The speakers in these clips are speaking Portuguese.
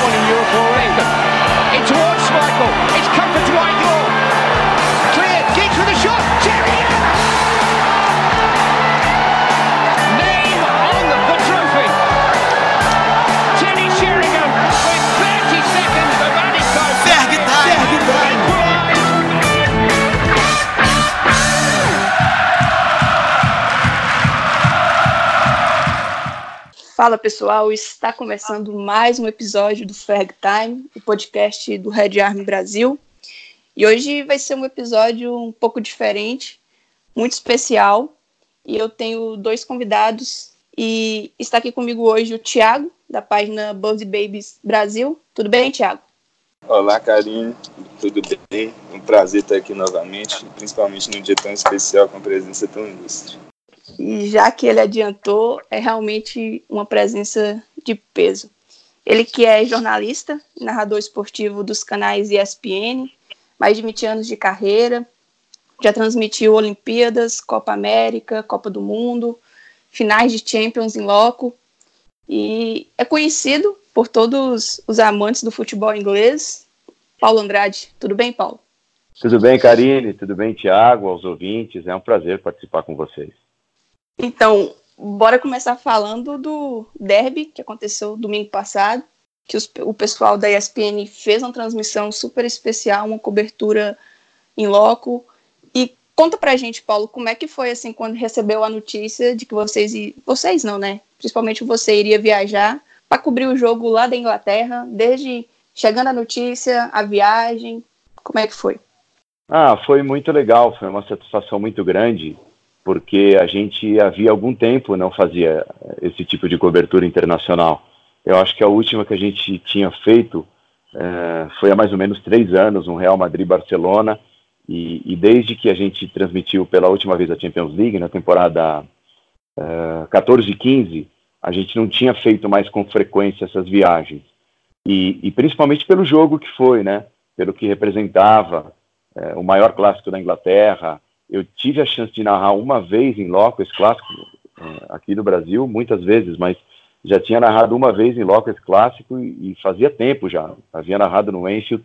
过你。Fala pessoal, está começando mais um episódio do Ferg Time, o podcast do Red Army Brasil. E hoje vai ser um episódio um pouco diferente, muito especial. E eu tenho dois convidados e está aqui comigo hoje o Thiago, da página Buzzy Babies Brasil. Tudo bem, Thiago? Olá, Karine, tudo bem? Um prazer estar aqui novamente, principalmente num dia tão especial com a presença tão ilustre. E já que ele adiantou, é realmente uma presença de peso. Ele que é jornalista, narrador esportivo dos canais ESPN, mais de 20 anos de carreira, já transmitiu Olimpíadas, Copa América, Copa do Mundo, finais de Champions em loco, e é conhecido por todos os amantes do futebol inglês. Paulo Andrade, tudo bem, Paulo? Tudo bem, Karine? Tudo bem, Tiago, aos ouvintes? É um prazer participar com vocês. Então, bora começar falando do derby que aconteceu domingo passado, que os- o pessoal da ESPN fez uma transmissão super especial, uma cobertura em loco. E conta pra gente, Paulo, como é que foi assim quando recebeu a notícia de que vocês vocês não, né? Principalmente você iria viajar para cobrir o jogo lá da Inglaterra, desde chegando a notícia, a viagem, como é que foi? Ah, foi muito legal, foi uma satisfação muito grande, porque a gente havia algum tempo não fazia esse tipo de cobertura internacional. Eu acho que a última que a gente tinha feito eh, foi há mais ou menos três anos, um Real Madrid-Barcelona, e, e desde que a gente transmitiu pela última vez a Champions League, na temporada eh, 14 e 15, a gente não tinha feito mais com frequência essas viagens. E, e principalmente pelo jogo que foi, né? Pelo que representava, é, o maior clássico da Inglaterra. Eu tive a chance de narrar uma vez em loco esse clássico é, aqui no Brasil, muitas vezes, mas já tinha narrado uma vez em loco esse clássico e, e fazia tempo já. Havia narrado no Enfield,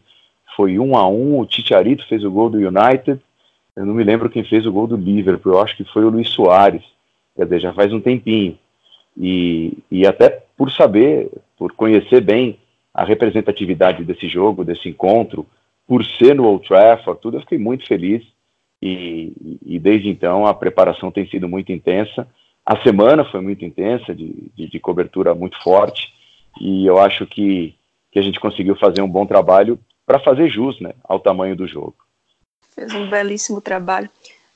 foi um a um. O Titiarito fez o gol do United. Eu não me lembro quem fez o gol do Liverpool. Eu acho que foi o Luiz Soares. Quer dizer, já faz um tempinho. E, e até por saber, por conhecer bem a representatividade desse jogo, desse encontro, por ser no Old Trafford, tudo, eu fiquei muito feliz. E, e desde então a preparação tem sido muito intensa. A semana foi muito intensa, de, de, de cobertura muito forte. E eu acho que, que a gente conseguiu fazer um bom trabalho para fazer jus né, ao tamanho do jogo. Fez um belíssimo trabalho.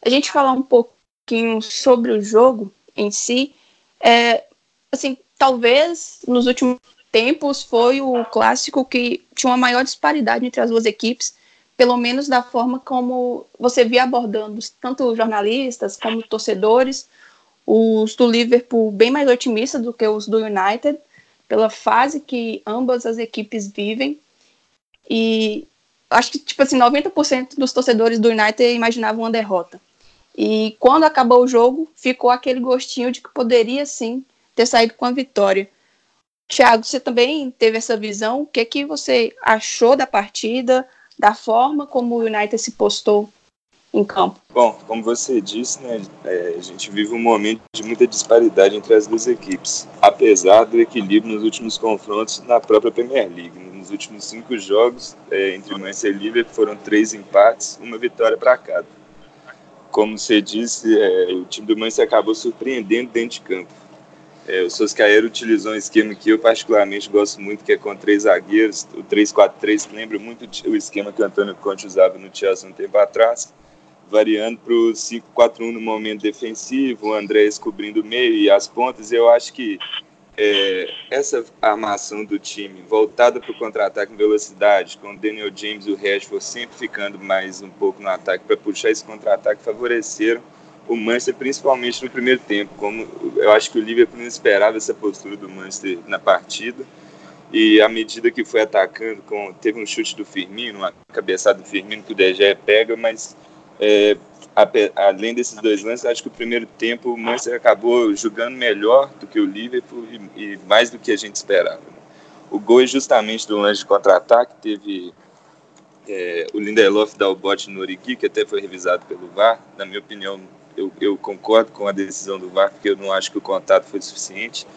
A gente falar um pouquinho sobre o jogo em si, é, assim, talvez nos últimos tempos foi o clássico que tinha uma maior disparidade entre as duas equipes, pelo menos da forma como você via abordando tanto jornalistas como torcedores, os do Liverpool bem mais otimistas do que os do United, pela fase que ambas as equipes vivem. E acho que, tipo assim, 90% dos torcedores do United imaginavam uma derrota. E quando acabou o jogo, ficou aquele gostinho de que poderia sim ter saído com a vitória. Thiago, você também teve essa visão? O que é que você achou da partida, da forma como o United se postou em campo? Bom, como você disse, né, é, a gente vive um momento de muita disparidade entre as duas equipes, apesar do equilíbrio nos últimos confrontos na própria Premier League. Nos últimos cinco jogos é, entre o Manchester e o Liverpool foram três empates, uma vitória para cada. Como você disse, é, o time do Manchester acabou surpreendendo dentro de campo. É, o Soscaero utilizou um esquema que eu particularmente gosto muito, que é com três zagueiros, o 3-4-3, que lembra muito o esquema que o Antônio Conte usava no Chelsea um tempo atrás, variando para o 5-4-1 no momento defensivo, o Andrés cobrindo o meio e as pontas. Eu acho que é, essa armação do time, voltada para o contra-ataque em velocidade, com o Daniel James e o Rashford sempre ficando mais um pouco no ataque para puxar esse contra-ataque, favoreceram o Manchester, principalmente no primeiro tempo. Como eu acho que o Liverpool não esperava essa postura do Manchester na partida. E à medida que foi atacando, com, teve um chute do Firmino, uma cabeçada do Firmino que o Gea pega, mas é, além desses dois lances, acho que o primeiro tempo o Manchester acabou jogando melhor do que o Liverpool e, e mais do que a gente esperava. O gol é justamente do lance de contra-ataque, teve é, o Lindelof dá o bote no Origi, que até foi revisado pelo VAR. Na minha opinião, eu, eu, concordo com a decisão do VAR, porque eu não acho que o contato foi suficiente.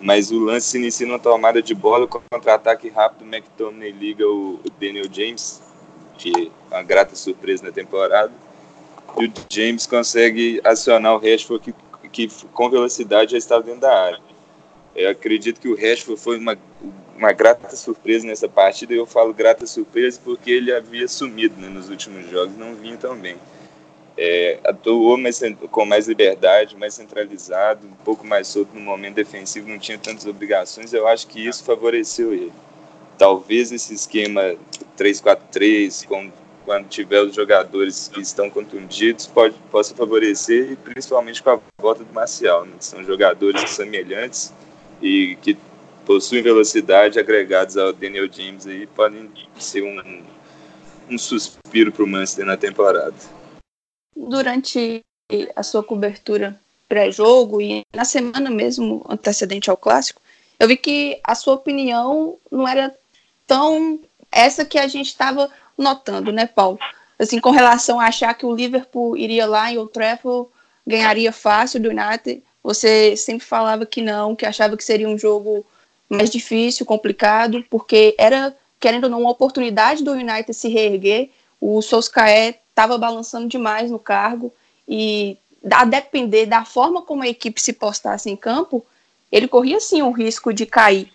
Mas o lance se inicia numa tomada de bola, com contra-ataque rápido, o McTominay liga o, o Daniel James, que é uma grata surpresa na temporada. E o James consegue acionar o Rashford, que, que com velocidade já estava dentro da área. Eu acredito que o Rashford foi uma, uma grata surpresa nessa partida. E eu falo grata surpresa porque ele havia sumido né, nos últimos jogos, não vinha tão bem. É, atuou mais, com mais liberdade, mais centralizado, um pouco mais solto no momento defensivo, não tinha tantas obrigações. Eu acho que isso favoreceu ele. Talvez esse esquema 3-4-3, quando tiver os jogadores que estão contundidos, pode, possa favorecer, principalmente com a volta do Marcial. Né? São jogadores semelhantes e que possuem velocidade agregados ao Daniel James aí podem ser um, um suspiro para o Manchester na temporada. Durante a sua cobertura pré-jogo e na semana mesmo antecedente ao clássico, eu vi que a sua opinião não era tão essa que a gente estava notando, né, Paulo? Assim, com relação a achar que o Liverpool iria lá em Old Trafford, ganharia fácil do United, você sempre falava que não, que achava que seria um jogo mais difícil, complicado, porque era, querendo ou não, uma oportunidade do United se reerguer. O Solskjaer estava balançando demais no cargo e, a depender da forma como a equipe se postasse em campo, ele corria sim o risco de cair.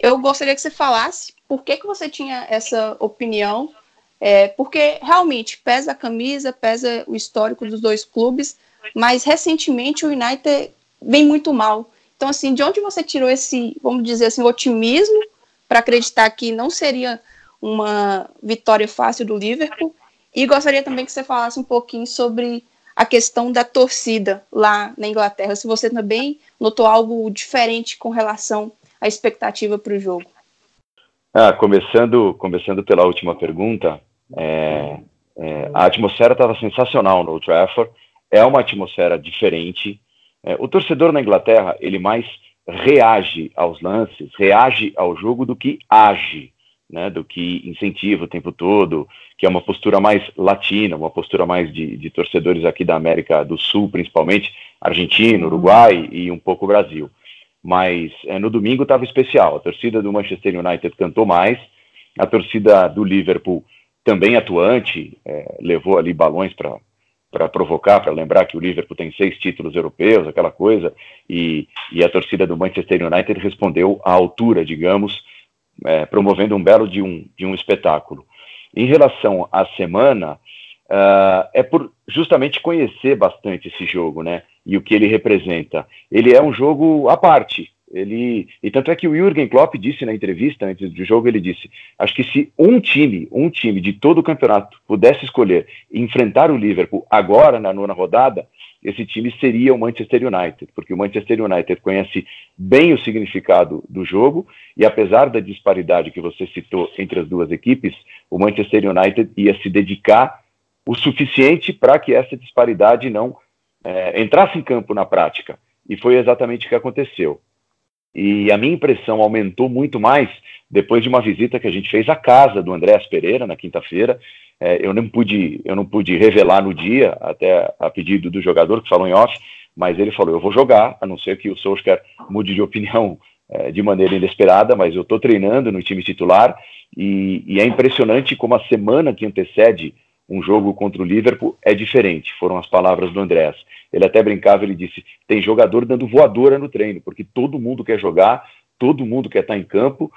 Eu gostaria que você falasse por que, que você tinha essa opinião, é, porque realmente pesa a camisa, pesa o histórico dos dois clubes, mas recentemente o United vem muito mal. Então, assim, de onde você tirou esse, vamos dizer assim, otimismo para acreditar que não seria uma vitória fácil do Liverpool? E gostaria também que você falasse um pouquinho sobre a questão da torcida lá na Inglaterra, se você também notou algo diferente com relação à expectativa para o jogo. Ah, começando, começando pela última pergunta, é, é, a atmosfera estava sensacional no Trafford, é uma atmosfera diferente, é, o torcedor na Inglaterra, ele mais reage aos lances, reage ao jogo do que age, né, do que incentiva o tempo todo, que é uma postura mais latina, uma postura mais de, de torcedores aqui da América do Sul, principalmente Argentina, Uruguai e um pouco Brasil. Mas é, no domingo estava especial. A torcida do Manchester United cantou mais, a torcida do Liverpool também atuante, é, levou ali balões para para provocar, para lembrar que o Liverpool tem seis títulos europeus, aquela coisa, e, e a torcida do Manchester United respondeu à altura, digamos, é, promovendo um belo de um, de um espetáculo. Em relação à semana, uh, é por justamente conhecer bastante esse jogo, né? E o que ele representa. Ele é um jogo à parte, ele, e tanto é que o Jürgen Klopp disse na entrevista antes do jogo, ele disse, acho que se um time, um time de todo o campeonato pudesse escolher enfrentar o Liverpool agora na nona rodada, esse time seria o Manchester United, porque o Manchester United conhece bem o significado do jogo e apesar da disparidade que você citou entre as duas equipes, o Manchester United ia se dedicar o suficiente para que essa disparidade não é, entrasse em campo na prática. E foi exatamente o que aconteceu. E a minha impressão aumentou muito mais depois de uma visita que a gente fez à casa do Andréas Pereira na quinta-feira. É, eu não pude, eu não pude revelar no dia, até a pedido do jogador que falou em off, mas ele falou: eu vou jogar, a não ser que o Solskjaer mude de opinião é, de maneira inesperada, mas eu estou treinando no time titular e, e é impressionante como a semana que antecede um jogo contra o Liverpool é diferente, foram as palavras do Andrés. Ele até brincava, ele disse: tem jogador dando voadora no treino, porque todo mundo quer jogar, todo mundo quer estar em campo,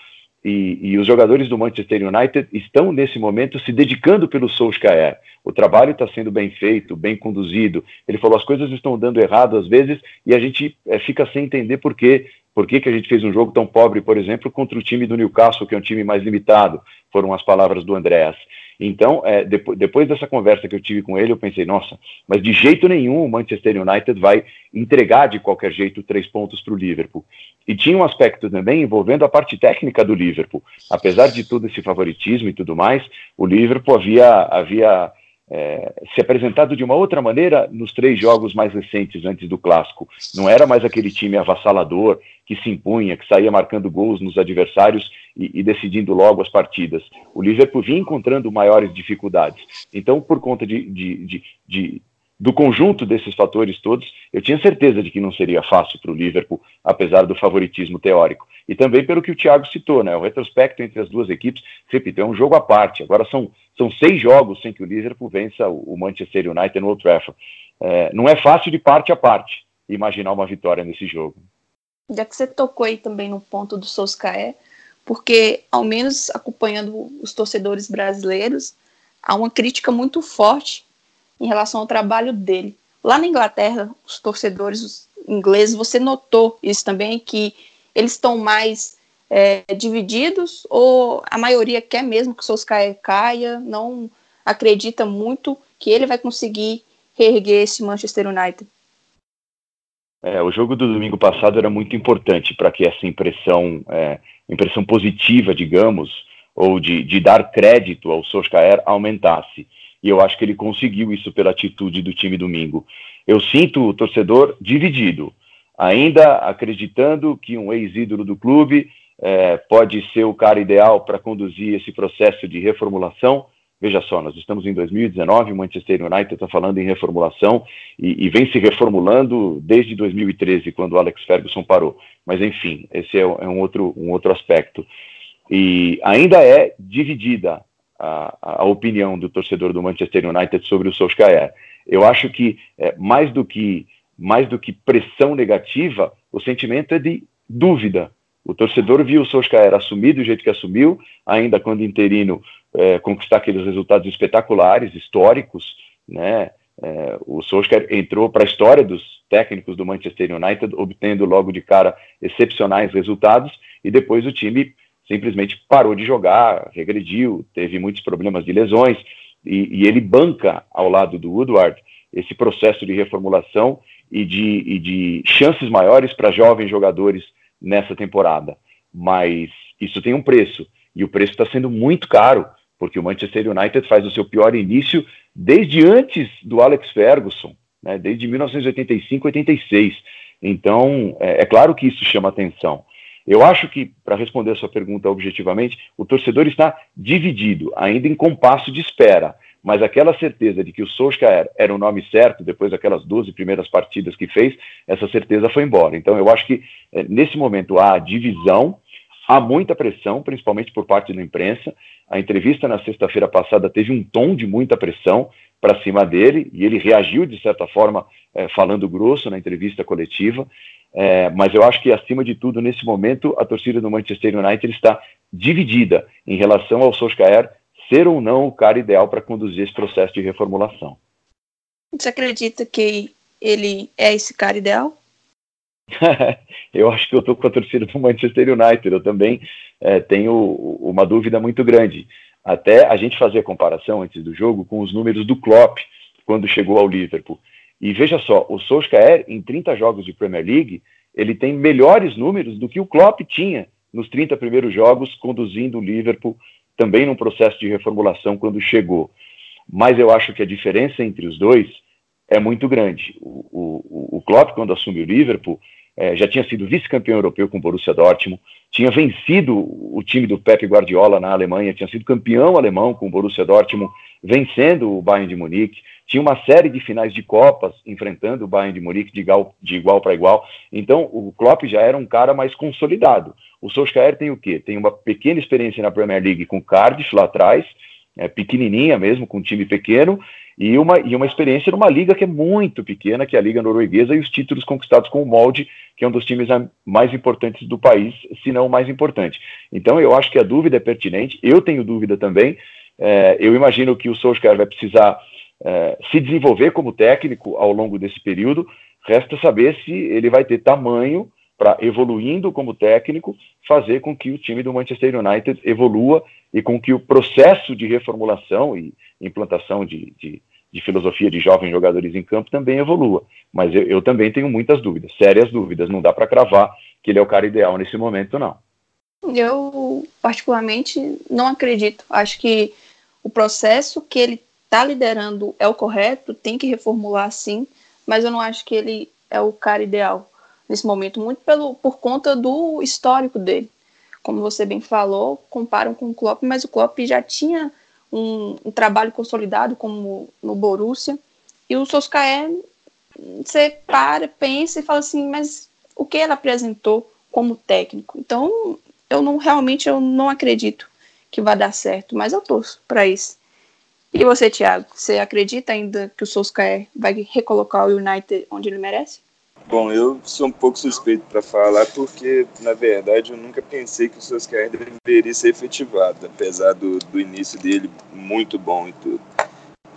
e, e, os jogadores do Manchester United estão nesse momento se dedicando pelo Solskjaer. O trabalho está sendo bem feito, bem conduzido. Ele falou as coisas estão dando errado às vezes e a gente é, fica sem entender por quê. Por que, que a gente fez um jogo tão pobre, por exemplo, contra o time do Newcastle, que é um time mais limitado? Foram as palavras do Andréas. Então, é, depois, depois dessa conversa que eu tive com ele, eu pensei, nossa, mas de jeito nenhum o Manchester United vai entregar de qualquer jeito três pontos para o Liverpool. E tinha um aspecto também envolvendo a parte técnica do Liverpool. Apesar de todo esse favoritismo e tudo mais, o Liverpool havia, havia é, se apresentado de uma outra maneira nos três jogos mais recentes antes do clássico. Não era mais aquele time avassalador que se impunha, que saía marcando gols nos adversários e, e decidindo logo as partidas. O Liverpool vinha encontrando maiores dificuldades. Então, por conta de, de, de, de do conjunto desses fatores todos, eu tinha certeza de que não seria fácil para o Liverpool, apesar do favoritismo teórico. E também pelo que o Thiago citou, né? O retrospecto entre as duas equipes, repito, é um jogo à parte. Agora são, são seis jogos sem que o Liverpool vença o Manchester United no Old Trafford. É, não é fácil de parte a parte imaginar uma vitória nesse jogo. Já que você tocou aí também no ponto do Solskjaer, porque ao menos acompanhando os torcedores brasileiros, há uma crítica muito forte em relação ao trabalho dele. Lá na Inglaterra, os torcedores os ingleses, você notou isso também, que eles estão mais é, divididos ou a maioria quer mesmo que o Solskjaer caia, não acredita muito que ele vai conseguir reerguer esse Manchester United? É, o jogo do domingo passado era muito importante para que essa impressão, é, impressão positiva, digamos, ou de, de dar crédito ao Solskjaer aumentasse e eu acho que ele conseguiu isso pela atitude do time domingo. Eu sinto o torcedor dividido, ainda acreditando que um ex-ídolo do clube é, pode ser o cara ideal para conduzir esse processo de reformulação. Veja só, nós estamos em 2019, o Manchester United está falando em reformulação e, e, vem se reformulando desde 2013, quando o Alex Ferguson parou. Mas enfim, esse é, é um, outro, um outro aspecto. E ainda é dividida a, a, opinião do torcedor do Manchester United sobre o Solskjaer. Eu acho que é, mais do que mais do que pressão negativa, o sentimento é de dúvida. O torcedor viu o Solskjaer assumir do jeito que assumiu, ainda quando interino é, conquistar aqueles resultados espetaculares, históricos, né? É, o Solskjaer entrou para a história dos técnicos do Manchester United, obtendo logo de cara excepcionais resultados, e depois o time simplesmente parou de jogar, regrediu, teve muitos problemas de lesões, e, e ele banca ao lado do Woodward esse processo de reformulação e de, e de chances maiores para jovens jogadores nessa temporada. Mas isso tem um preço, e o preço está sendo muito caro, porque o Manchester United faz o seu pior início desde antes do Alex Ferguson, né, desde 1985-86. Então, é, é claro que isso chama atenção. Eu acho que, para responder a sua pergunta objetivamente, o torcedor está dividido, ainda em compasso de espera, mas aquela certeza de que o Solskjaer era o nome certo, depois daquelas 12 primeiras partidas que fez, essa certeza foi embora. Então, eu acho que, eh, nesse momento, há divisão, há muita pressão, principalmente por parte da imprensa. A entrevista na sexta-feira passada teve um tom de muita pressão para cima dele, e ele reagiu, de certa forma, eh, falando grosso na entrevista coletiva. É, mas eu acho que, acima de tudo, nesse momento, a torcida do Manchester United está dividida em relação ao Solskjaer ser ou não o cara ideal para conduzir esse processo de reformulação. Você acredita que ele é esse cara ideal? eu acho que eu estou com a torcida do Manchester United. Eu também é, tenho uma dúvida muito grande. Até a gente fazer a comparação antes do jogo com os números do Klopp quando chegou ao Liverpool. E veja só, o Solskjaer, em 30 jogos de Premier League, ele tem melhores números do que o Klopp tinha nos 30 primeiros jogos, conduzindo o Liverpool também num processo de reformulação quando chegou. Mas eu acho que a diferença entre os dois é muito grande. O, o, o Klopp, quando assumiu o Liverpool, é, já tinha sido vice-campeão europeu com o Borussia Dortmund, tinha vencido o time do Pep Guardiola na Alemanha, tinha sido campeão alemão com o Borussia Dortmund, vencendo o Bayern de Munique, tinha uma série de finais de Copas enfrentando o Bayern de Munique de igual, de igual para igual. Então, o Klopp já era um cara mais consolidado. O Solskjaer tem o quê? Tem uma pequena experiência na Premier League com Cardiff lá atrás, é, pequenininha mesmo, com um time pequeno, e uma, e uma experiência numa liga que é muito pequena, que é a Liga Norueguesa, e os títulos conquistados com o Molde, que é um dos times mais importantes do país, se não o mais importante. Então eu acho que a dúvida é pertinente, eu tenho dúvida também, é, eu imagino que o Solskjaer vai precisar é, se desenvolver como técnico ao longo desse período, resta saber se ele vai ter tamanho para, evoluindo como técnico, fazer com que o time do Manchester United evolua e com que o processo de reformulação e implantação de, de, de filosofia de jovens jogadores em campo também evolua. Mas eu, eu também tenho muitas dúvidas, sérias dúvidas. Não dá para cravar que ele é o cara ideal nesse momento, não. Eu, particularmente, não acredito. Acho que o processo que ele está liderando é o correto, tem que reformular sim, mas eu não acho que ele é o cara ideal nesse momento, muito pelo, por conta do histórico dele. Como você bem falou, comparam com o Klopp, mas o Klopp já tinha um, um trabalho consolidado como no Borussia, e o Solskjaer, você para, pensa e fala assim, mas o que ele apresentou como técnico? Então, eu não realmente eu não acredito que vai dar certo, mas eu torço para isso. E você, Thiago, você acredita ainda que o Solskjaer vai recolocar o United onde ele merece? Bom, eu sou um pouco suspeito para falar porque, na verdade, eu nunca pensei que o Solskjaer deveria ser efetivado, apesar do, do início dele muito bom e tudo.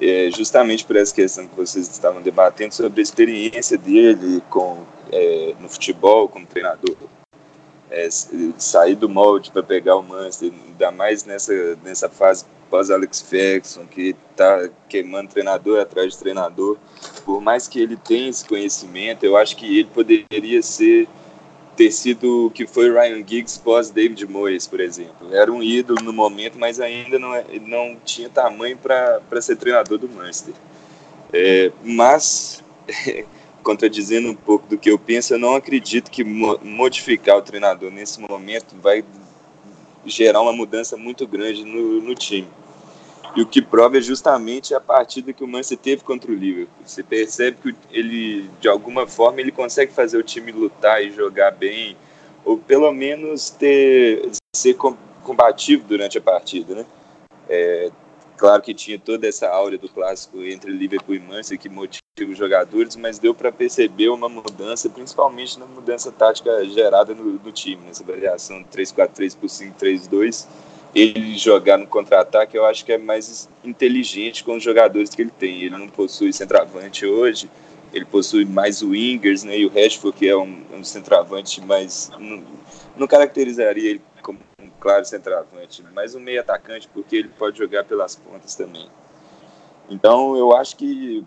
É, justamente por essa questão que vocês estavam debatendo sobre a experiência dele com, é, no futebol como treinador. É, sair do molde para pegar o Manchester, ainda mais nessa, nessa fase pós Alex Ferguson, que está queimando treinador atrás de treinador. Por mais que ele tenha esse conhecimento, eu acho que ele poderia ser ter sido o que foi Ryan Giggs pós David Moyes, por exemplo. Era um ídolo no momento, mas ainda não, é, não tinha tamanho para ser treinador do Manchester. É, mas, contradizendo um pouco do que eu penso, eu não acredito que modificar o treinador nesse momento vai gerar uma mudança muito grande no, no time. E o que prova é justamente a partida que o Manchester teve contra o Liverpool. Você percebe que ele, de alguma forma, ele consegue fazer o time lutar e jogar bem, ou pelo menos ter ser combativo durante a partida, né? É, claro que tinha toda essa áurea do clássico entre Liverpool e Manchester que motiva os jogadores, mas deu para perceber uma mudança, principalmente na mudança tática gerada no, no time, nessa variação 3-4-3 por 5-3-2 ele jogar no contra-ataque, eu acho que é mais inteligente com os jogadores que ele tem. Ele não possui centroavante hoje, ele possui mais wingers, né? E o Rashford, que é um, um centroavante, mas não, não, caracterizaria ele como um claro centroavante, mas um meio atacante, porque ele pode jogar pelas pontas também. Então, eu acho que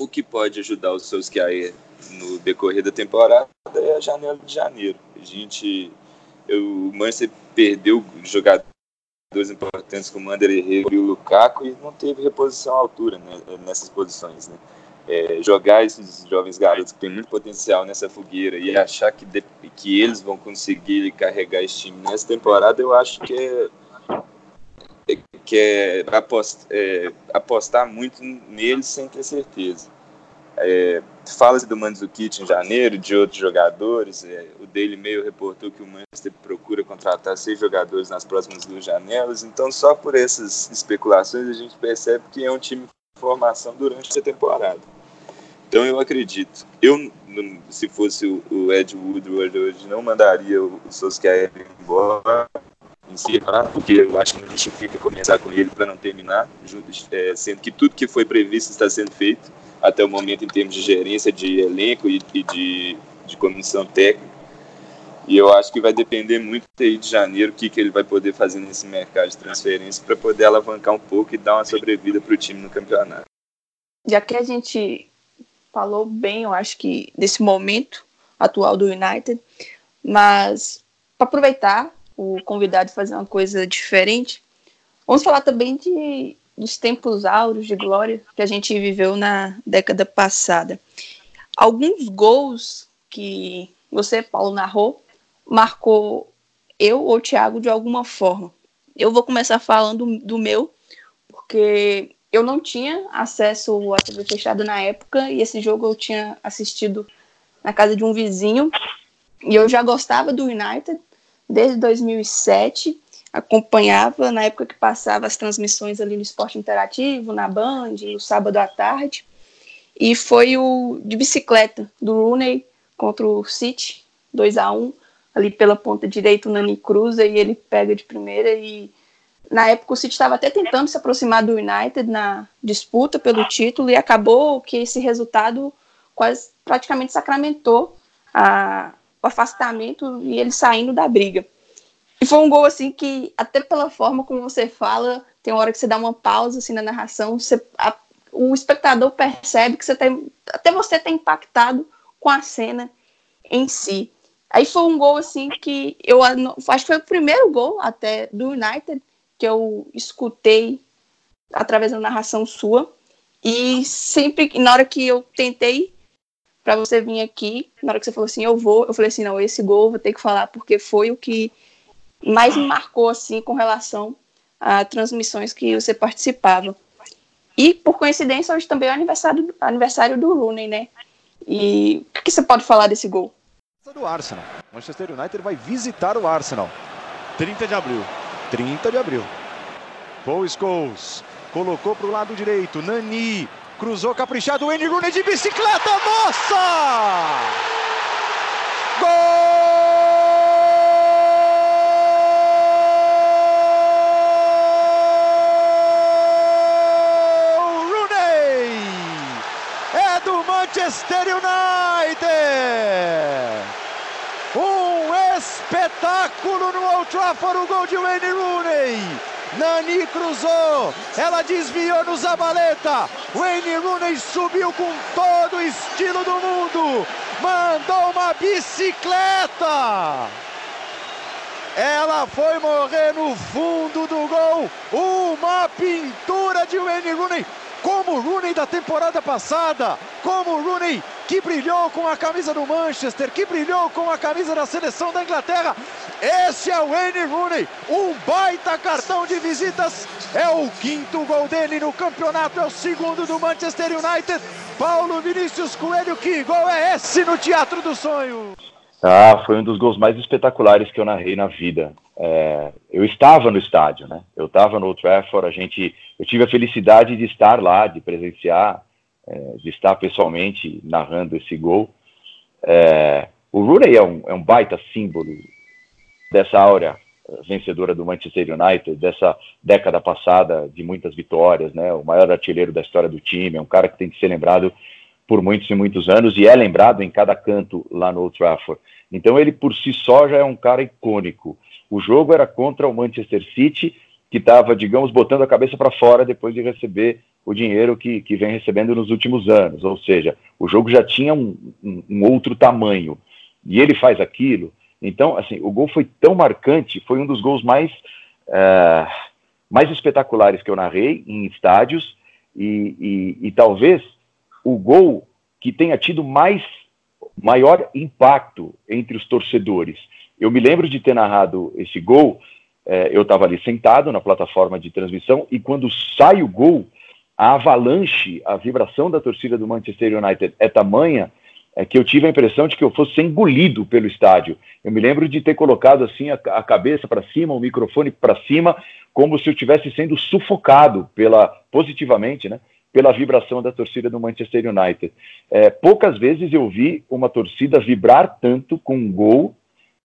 o que pode ajudar os seus que aí no decorrer da temporada é a janela de janeiro. A gente, eu, o Manchester perdeu jogador dois importantes como o Ander Herrera e o Lukaku e não teve reposição à altura né, nessas posições. Né? É, jogar esses jovens garotos que têm muito potencial nessa fogueira e achar que, de, que eles vão conseguir carregar esse time nessa temporada, eu acho que é que é, apost, é apostar muito neles sem ter certeza. É, Fala-se do Mandzukic em janeiro, de outros jogadores. É, o Daily Mail reportou que o Manchester procura contratar seis jogadores nas próximas duas janelas. Então, só por essas especulações, a gente percebe que é um time de formação durante a temporada. Então, eu acredito. Eu, se fosse o Ed Woodward hoje, não mandaria o Solskjaer embora em si, porque eu acho que não justifica começar com ele para não terminar, é, sendo que tudo que foi previsto está sendo feito até o momento em termos de gerência de elenco e de, de comissão técnica. E eu acho que vai depender muito aí de janeiro o que, que ele vai poder fazer nesse mercado de transferência para poder alavancar um pouco e dar uma sobrevida para o time no campeonato. Já que a gente falou bem, eu acho que desse momento atual do United, mas para aproveitar o convidado fazer uma coisa diferente, vamos falar também de dos tempos áureos de glória que a gente viveu na década passada. Alguns gols que você, Paulo, narrou, marcou eu ou Thiago de alguma forma. Eu vou começar falando do meu, porque eu não tinha acesso à TV fechada na época e esse jogo eu tinha assistido na casa de um vizinho e eu já gostava do United desde 2007 acompanhava na época que passava as transmissões ali no Esporte Interativo, na Band, no sábado à tarde. E foi o de bicicleta do Rooney contra o City, 2 a 1 ali pela ponta direita o Nani cruza e ele pega de primeira e na época o City estava até tentando se aproximar do United na disputa pelo título e acabou que esse resultado quase praticamente sacramentou a, o afastamento e ele saindo da briga. E foi um gol assim que, até pela forma como você fala, tem uma hora que você dá uma pausa assim na narração, você, a, o espectador percebe que você tem, até você está impactado com a cena em si. Aí foi um gol assim que eu acho que foi o primeiro gol até do United que eu escutei através da narração sua. E sempre, na hora que eu tentei para você vir aqui, na hora que você falou assim, eu vou, eu falei assim, não, esse gol vou ter que falar, porque foi o que mais me marcou, assim, com relação a transmissões que você participava. E, por coincidência, hoje também é aniversário, aniversário do Rooney, né? E o que você pode falar desse gol? Do Arsenal. Manchester United vai visitar o Arsenal. 30 de abril. 30 de abril. Paul Scholes colocou para o lado direito. Nani cruzou caprichado. Wayne Rooney de bicicleta. Nossa! Gol! Manchester United! Um espetáculo no Old Trafford, o gol de Wayne Rooney. Nani cruzou, ela desviou no Zabaleta. Wayne Rooney subiu com todo o estilo do mundo, mandou uma bicicleta. Ela foi morrer no fundo do gol. Uma pintura de Wayne Rooney como o Rooney da temporada passada, como o Rooney que brilhou com a camisa do Manchester, que brilhou com a camisa da seleção da Inglaterra. Esse é o Wayne Rooney, um baita cartão de visitas. É o quinto gol dele no campeonato, é o segundo do Manchester United. Paulo Vinícius Coelho, que gol é esse no Teatro do Sonho? Ah, foi um dos gols mais espetaculares que eu narrei na vida. É, eu estava no estádio, né? Eu estava no Old Trafford, a gente, eu tive a felicidade de estar lá, de presenciar, é, de estar pessoalmente narrando esse gol. É, o Rooney é um, é um baita símbolo dessa áurea vencedora do Manchester United, dessa década passada de muitas vitórias, né? O maior artilheiro da história do time, é um cara que tem que ser lembrado por muitos e muitos anos e é lembrado em cada canto lá no Old Trafford. Então ele por si só já é um cara icônico. O jogo era contra o Manchester City, que estava, digamos, botando a cabeça para fora depois de receber o dinheiro que, que vem recebendo nos últimos anos. Ou seja, o jogo já tinha um, um, um outro tamanho. E ele faz aquilo. Então, assim, o gol foi tão marcante, foi um dos gols mais, uh, mais espetaculares que eu narrei em estádios e, e, e talvez o gol que tenha tido mais maior impacto entre os torcedores. Eu me lembro de ter narrado esse gol, é, eu estava ali sentado na plataforma de transmissão e quando sai o gol, a avalanche, a vibração da torcida do Manchester United é tamanha é que eu tive a impressão de que eu fosse engolido pelo estádio. Eu me lembro de ter colocado assim a, a cabeça para cima, o microfone para cima, como se eu estivesse sendo sufocado pela positivamente, né, pela vibração da torcida do Manchester United. É, poucas vezes eu vi uma torcida vibrar tanto com um gol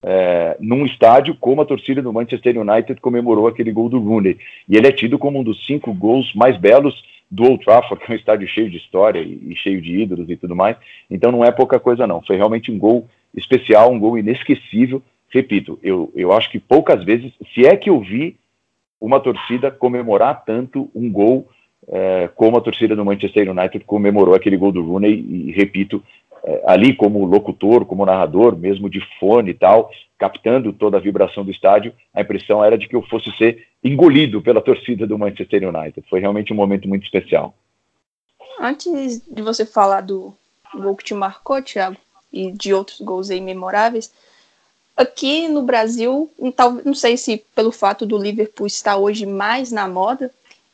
é, num estádio como a torcida do Manchester United comemorou aquele gol do Rooney. E ele é tido como um dos cinco gols mais belos do Old Trafford, que é um estádio cheio de história e, e cheio de ídolos e tudo mais. Então não é pouca coisa não. Foi realmente um gol especial, um gol inesquecível. Repito, eu, eu acho que poucas vezes, se é que eu vi uma torcida comemorar tanto um gol é, como a torcida do Manchester United comemorou aquele gol do Rooney, e repito, ali como locutor, como narrador, mesmo de fone e tal, captando toda a vibração do estádio, a impressão era de que eu fosse ser engolido pela torcida do Manchester United. Foi realmente um momento muito especial. Antes de você falar do gol que te marcou, Thiago, e de outros gols aí memoráveis, aqui no Brasil, não sei se pelo fato do Liverpool estar hoje mais na moda,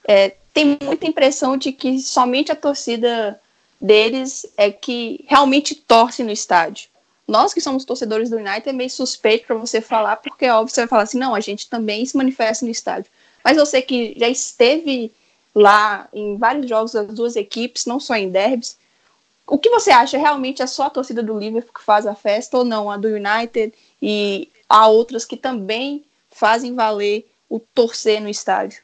é, tem muita impressão de que somente a torcida deles é que realmente torce no estádio. Nós que somos torcedores do United é meio suspeito para você falar, porque é óbvio você vai falar assim, não, a gente também se manifesta no estádio. Mas sei que já esteve lá em vários jogos das duas equipes, não só em derbys. O que você acha realmente é só a torcida do Liverpool que faz a festa ou não? A do United e há outras que também fazem valer o torcer no estádio?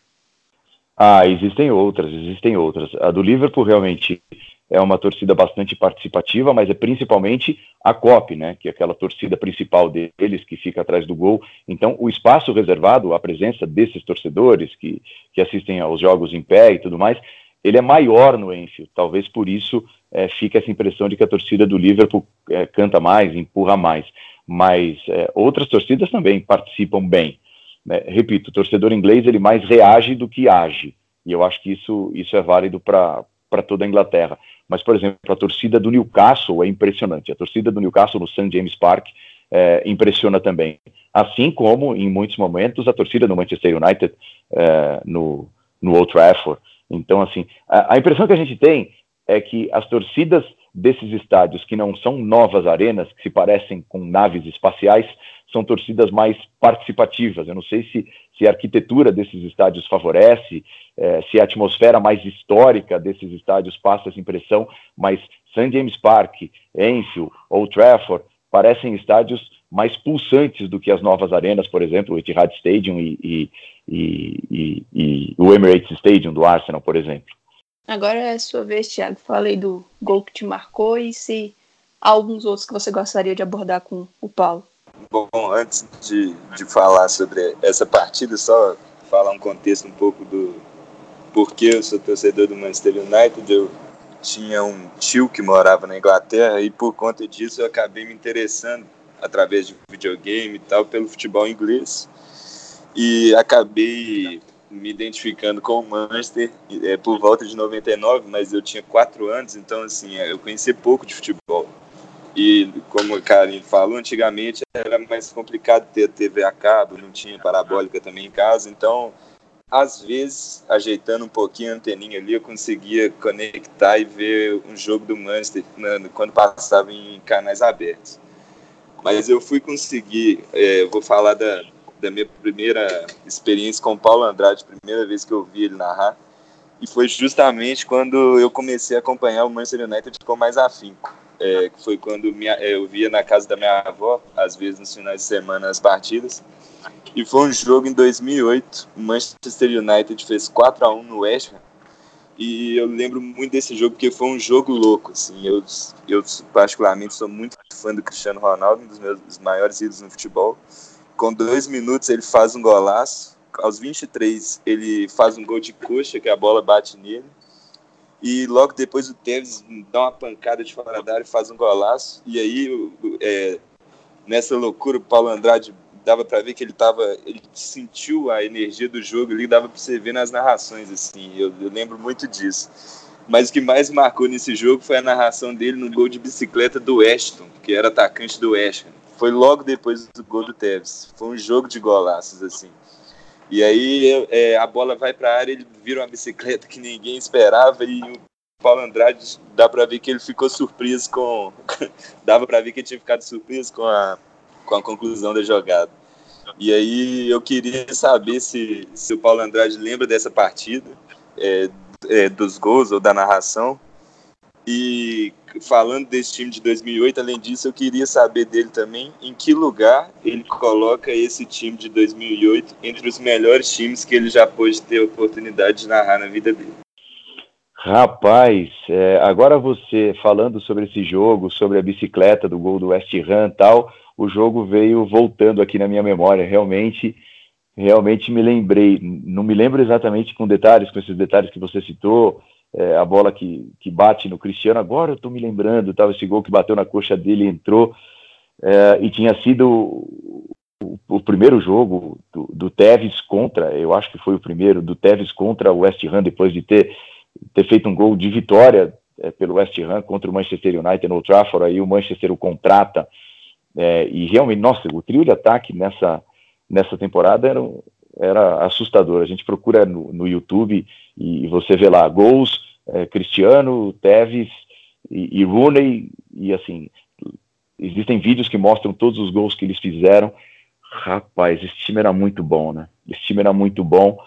Ah, existem outras, existem outras. A do Liverpool realmente é uma torcida bastante participativa, mas é principalmente a COP, né, que é aquela torcida principal deles que fica atrás do gol. Então, o espaço reservado à presença desses torcedores que, que assistem aos jogos em pé e tudo mais, ele é maior no Enfield. Talvez por isso é, fica essa impressão de que a torcida do Liverpool é, canta mais, empurra mais. Mas é, outras torcidas também participam bem. Né? Repito, o torcedor inglês ele mais reage do que age. E eu acho que isso, isso é válido para toda a Inglaterra. Mas, por exemplo, a torcida do Newcastle é impressionante. A torcida do Newcastle no St. James Park é, impressiona também. Assim como, em muitos momentos, a torcida do Manchester United é, no, no Old Trafford. Então, assim, a, a impressão que a gente tem é que as torcidas desses estádios que não são novas arenas, que se parecem com naves espaciais, são torcidas mais participativas. Eu não sei se, se a arquitetura desses estádios favorece, é, se a atmosfera mais histórica desses estádios passa essa impressão, mas St. James Park, Enfield, Old Trafford parecem estádios mais pulsantes do que as novas arenas, por exemplo, o Etihad Stadium e, e, e, e o Emirates Stadium do Arsenal, por exemplo. Agora é sua vez, Thiago. Falei do gol que te marcou e se há alguns outros que você gostaria de abordar com o Paulo. Bom, antes de, de falar sobre essa partida, só falar um contexto um pouco do porquê eu sou torcedor do Manchester United. Eu tinha um tio que morava na Inglaterra e por conta disso eu acabei me interessando através de videogame e tal pelo futebol inglês e acabei me identificando com o Manchester é, por volta de 99, mas eu tinha quatro anos, então assim, eu conhecia pouco de futebol. E como o Karim falou, antigamente era mais complicado ter TV a cabo, não tinha parabólica também em casa, então às vezes, ajeitando um pouquinho a anteninha ali, eu conseguia conectar e ver um jogo do Manchester quando passava em canais abertos. Mas eu fui conseguir, é, vou falar da, da minha primeira experiência com o Paulo Andrade, primeira vez que eu vi ele narrar. E foi justamente quando eu comecei a acompanhar o Manchester United com mais afinco. É, foi quando minha, é, eu via na casa da minha avó, às vezes nos finais de semana, as partidas. E foi um jogo em 2008. O Manchester United fez 4 a 1 no West Ham. E eu lembro muito desse jogo porque foi um jogo louco. Assim. Eu, eu, particularmente, sou muito fã do Cristiano Ronaldo, um dos meus maiores ídolos no futebol com dois minutos ele faz um golaço. Aos 23 ele faz um gol de coxa, que a bola bate nele. E logo depois o Tevez dá uma pancada de fora da área e faz um golaço. E aí, é, nessa loucura, o Paulo Andrade dava para ver que ele tava, ele sentiu a energia do jogo ali, dava para você ver nas narrações assim. Eu, eu, lembro muito disso. Mas o que mais marcou nesse jogo foi a narração dele no gol de bicicleta do Weston, que era atacante do West Ham foi logo depois do gol do Tevez. Foi um jogo de golaços, assim. E aí é, a bola vai para a área, ele vira uma bicicleta que ninguém esperava e o Paulo Andrade dá para ver que ele ficou surpreso com dava para ver que ele tinha ficado surpreso com a com a conclusão da jogada. E aí eu queria saber se, se o Paulo Andrade lembra dessa partida, é, é, dos gols ou da narração e falando desse time de 2008, além disso, eu queria saber dele também em que lugar ele coloca esse time de 2008 entre os melhores times que ele já pôde ter a oportunidade de narrar na vida dele. Rapaz, é, agora você falando sobre esse jogo, sobre a bicicleta do gol do West Ham tal, o jogo veio voltando aqui na minha memória. Realmente, realmente me lembrei. Não me lembro exatamente com detalhes, com esses detalhes que você citou, é, a bola que, que bate no Cristiano, agora eu estou me lembrando, tava esse gol que bateu na coxa dele entrou, é, e tinha sido o, o primeiro jogo do, do, Tevez contra, eu acho que foi o primeiro, do Tevez contra o West Ham, depois de ter, ter feito um gol de vitória é, pelo West Ham contra o Manchester United no Old Trafford, aí o Manchester o contrata, é, e realmente, nossa, o trio de ataque nessa, nessa temporada era, era assustador, a gente procura no, no YouTube e você vê lá gols, é, Cristiano, Tevez e, e Rooney, e assim, existem vídeos que mostram todos os gols que eles fizeram. Rapaz, esse time era muito bom, né? Esse time era muito bom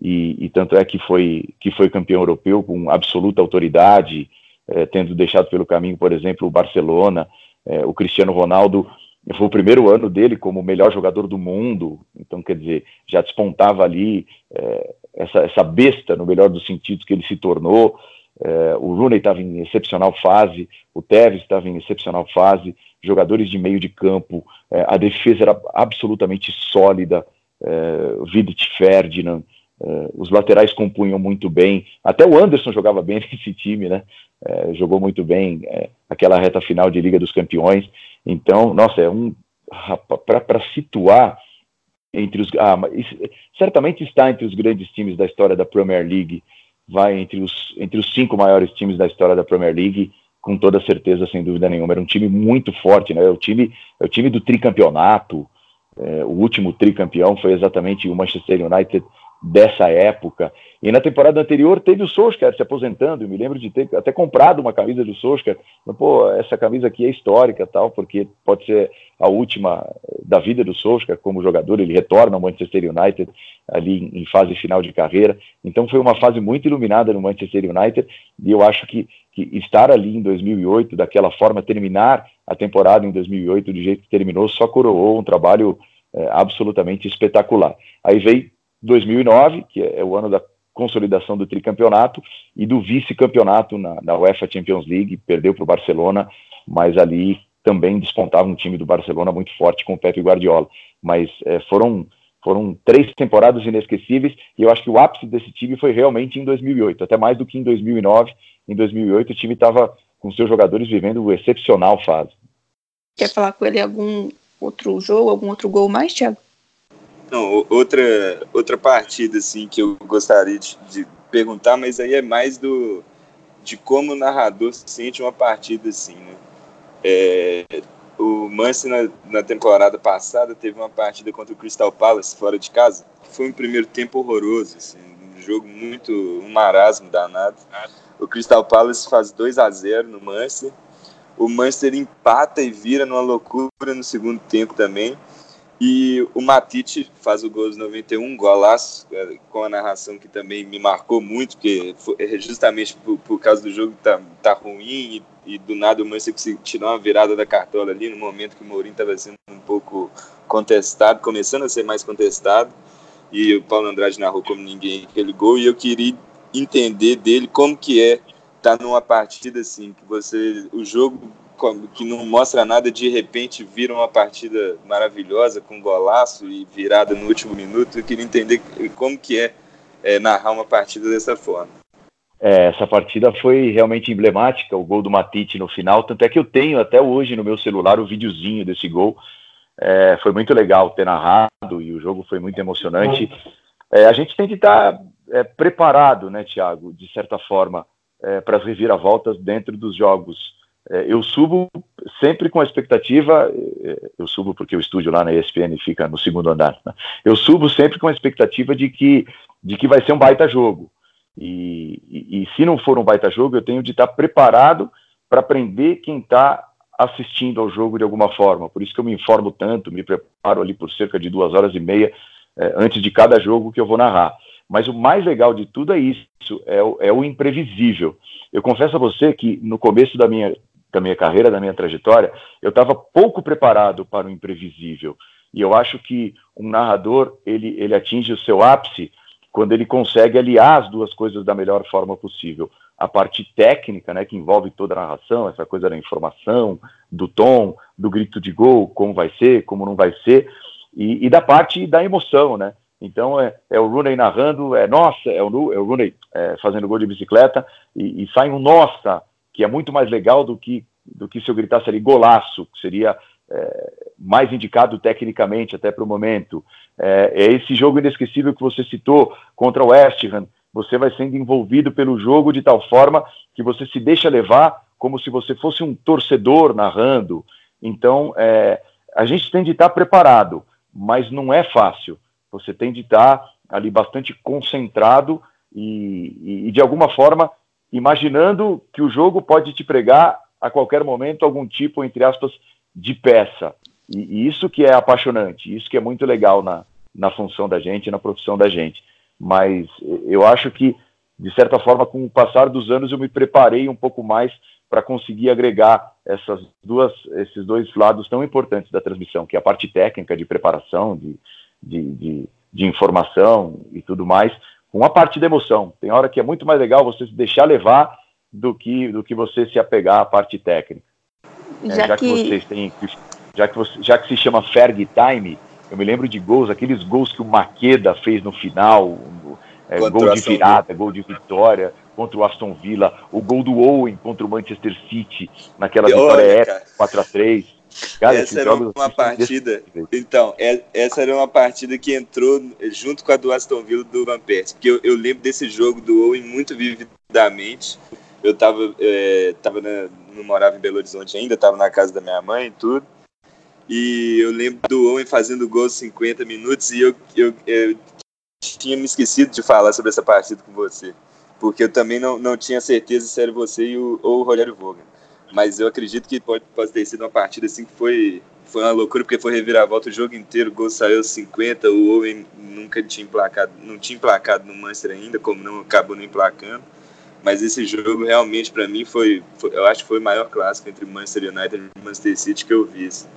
e, e tanto é que foi que foi campeão europeu com absoluta autoridade, é, tendo deixado pelo caminho, por exemplo, o Barcelona, é, o Cristiano Ronaldo foi o primeiro ano dele como melhor jogador do mundo, então quer dizer já despontava ali é, essa, essa besta, no melhor dos sentidos, que ele se tornou. É, o Rooney estava em excepcional fase, o Tevez estava em excepcional fase, jogadores de meio de campo, é, a defesa era absolutamente sólida, é, Vidic Ferdinand, é, os laterais compunham muito bem, até o Anderson jogava bem nesse time, né? É, jogou muito bem é, aquela reta final de Liga dos Campeões. Então, nossa, é um para situar entre os ah, certamente está entre os grandes times da história da Premier League, vai entre os entre os cinco maiores times da história da Premier League, com toda certeza, sem dúvida nenhuma. Era um time muito forte, né? É o time é o time do tricampeonato. É, o último tricampeão foi exatamente o Manchester United dessa época. E na temporada anterior teve o Solskjaer se aposentando, eu me lembro de ter até comprado uma camisa do Solskjaer, pô, essa camisa aqui é histórica tal, porque pode ser a última da vida do Solskjaer como jogador, ele retorna ao Manchester United ali em fase final de carreira, então foi uma fase muito iluminada no Manchester United, e eu acho que, que estar ali em 2008, daquela forma, terminar a temporada em 2008 do jeito que terminou, só coroou um trabalho é, absolutamente espetacular. Aí veio 2009, que é o ano da consolidação do tricampeonato e do vice-campeonato na, na, UEFA Champions League, perdeu para o Barcelona, mas ali também despontava um time do Barcelona muito forte com o Pepe Guardiola. Mas é, foram foram três temporadas inesquecíveis e eu acho que o ápice desse time foi realmente em 2008, até mais do que em 2009. Em 2008 o time estava com seus jogadores vivendo uma excepcional fase. Quer falar com ele algum outro jogo, algum outro gol mais, Thiago? Não, outra, outra partida assim que eu gostaria de, de, perguntar, mas aí é mais do de como o narrador sente uma partida assim, né? É, o Manchester na, na, temporada passada teve uma partida contra o Crystal Palace fora de casa, que foi um primeiro tempo horroroso, assim, um jogo muito um marasmo danado. O Crystal Palace faz 2 a 0 no Manchester. O Manchester empata e vira numa loucura no segundo tempo também. E o Matite faz o gol aos 91, golaço, é, com a narração que também me marcou muito, porque é justamente por, por causa do jogo tá, tá ruim e, e do nada o Manchester conseguiu tirar uma virada da cartola ali, no momento que o Mourinho estava sendo um pouco contestado, começando a ser mais contestado, e o Paulo Andrade narrou como ninguém aquele gol, e eu queria entender dele como que é estar tá numa partida assim, que você, o jogo que não mostra nada, de repente vira uma partida maravilhosa, com golaço e virada no último minuto. Eu queria entender como que é, é narrar uma partida dessa forma. É, essa partida foi realmente emblemática, o gol do Matite no final, tanto é que eu tenho até hoje no meu celular o videozinho desse gol. É, foi muito legal ter narrado e o jogo foi muito emocionante. É, a gente tem que estar é, preparado, né, Thiago, de certa forma, é, para as reviravoltas dentro dos jogos. É, eu subo sempre com a expectativa, é, eu subo porque o estúdio lá na ESPN fica no segundo andar, né? eu subo sempre com a expectativa de que, de que vai ser um baita jogo. E, e, e se não for um baita jogo, eu tenho de estar preparado para aprender quem está assistindo ao jogo de alguma forma. Por isso que eu me informo tanto, me preparo ali por cerca de duas horas e meia é, antes de cada jogo que eu vou narrar. Mas o mais legal de tudo é isso, é o, é o imprevisível. Eu confesso a você que no começo da minha da minha carreira, da minha trajetória, eu estava pouco preparado para o imprevisível. E eu acho que um narrador ele, ele atinge o seu ápice quando ele consegue aliar as duas coisas da melhor forma possível. A parte técnica, né, que envolve toda a narração, essa coisa da informação, do tom, do grito de gol, como vai ser, como não vai ser, e, e da parte da emoção, né? Então é, é, o Rooney narrando, é nossa, é o, é o Rooney é, fazendo gol de bicicleta e, e sai um nossa que é muito mais legal do que, do que se eu gritasse ali golaço, que seria é, mais indicado tecnicamente até para o momento. É, é, esse jogo inesquecível que você citou contra o West Ham. Você vai sendo envolvido pelo jogo de tal forma que você se deixa levar como se você fosse um torcedor narrando. Então, é, a gente tem de estar preparado, mas não é fácil. Você tem de estar ali bastante concentrado e, e, e de alguma forma imaginando que o jogo pode te pregar a qualquer momento algum tipo, entre aspas, de peça. E, e, isso que é apaixonante, isso que é muito legal na, na função da gente, na profissão da gente. Mas eu acho que, de certa forma, com o passar dos anos, eu me preparei um pouco mais para conseguir agregar essas duas, esses dois lados tão importantes da transmissão, que é a parte técnica de preparação, de, de, de, de informação e tudo mais, uma parte da emoção. Tem hora que é muito mais legal você se deixar levar do que, do que você se apegar à parte técnica. Já, é, já que... que... vocês têm. Já que, você, já que se chama Ferg Time, eu me lembro de gols, aqueles gols que o Maqueda fez no final, é, gol de virada, gol de vitória contra o Aston Villa, o gol do Owen contra o Manchester City, naquela vitória épica, 4 a 3 Cara, essa era uma partida. Então, é, essa era uma partida que entrou junto com a do Aston Villa do Van Persie. Porque eu, eu lembro desse jogo do Owen muito vividamente. Eu tava, é, tava na, não morava em Belo Horizonte ainda, tava na casa da minha mãe e tudo. E eu lembro do Owen fazendo gol 50 minutos e eu, eu, eu tinha me esquecido de falar sobre essa partida com você. Porque eu também não, não tinha certeza se era você e o, ou o Rogério Vogan. Mas eu acredito que pode, pode ter sido uma partida assim que foi, foi uma loucura, porque foi reviravolta o jogo inteiro, o gol saiu 50, o Owen nunca tinha emplacado, não tinha emplacado no Manchester ainda, como não acabou não emplacando. Mas esse jogo realmente para mim foi, foi, eu acho que foi o maior clássico entre Manchester United e Manchester City que eu vi. Assim.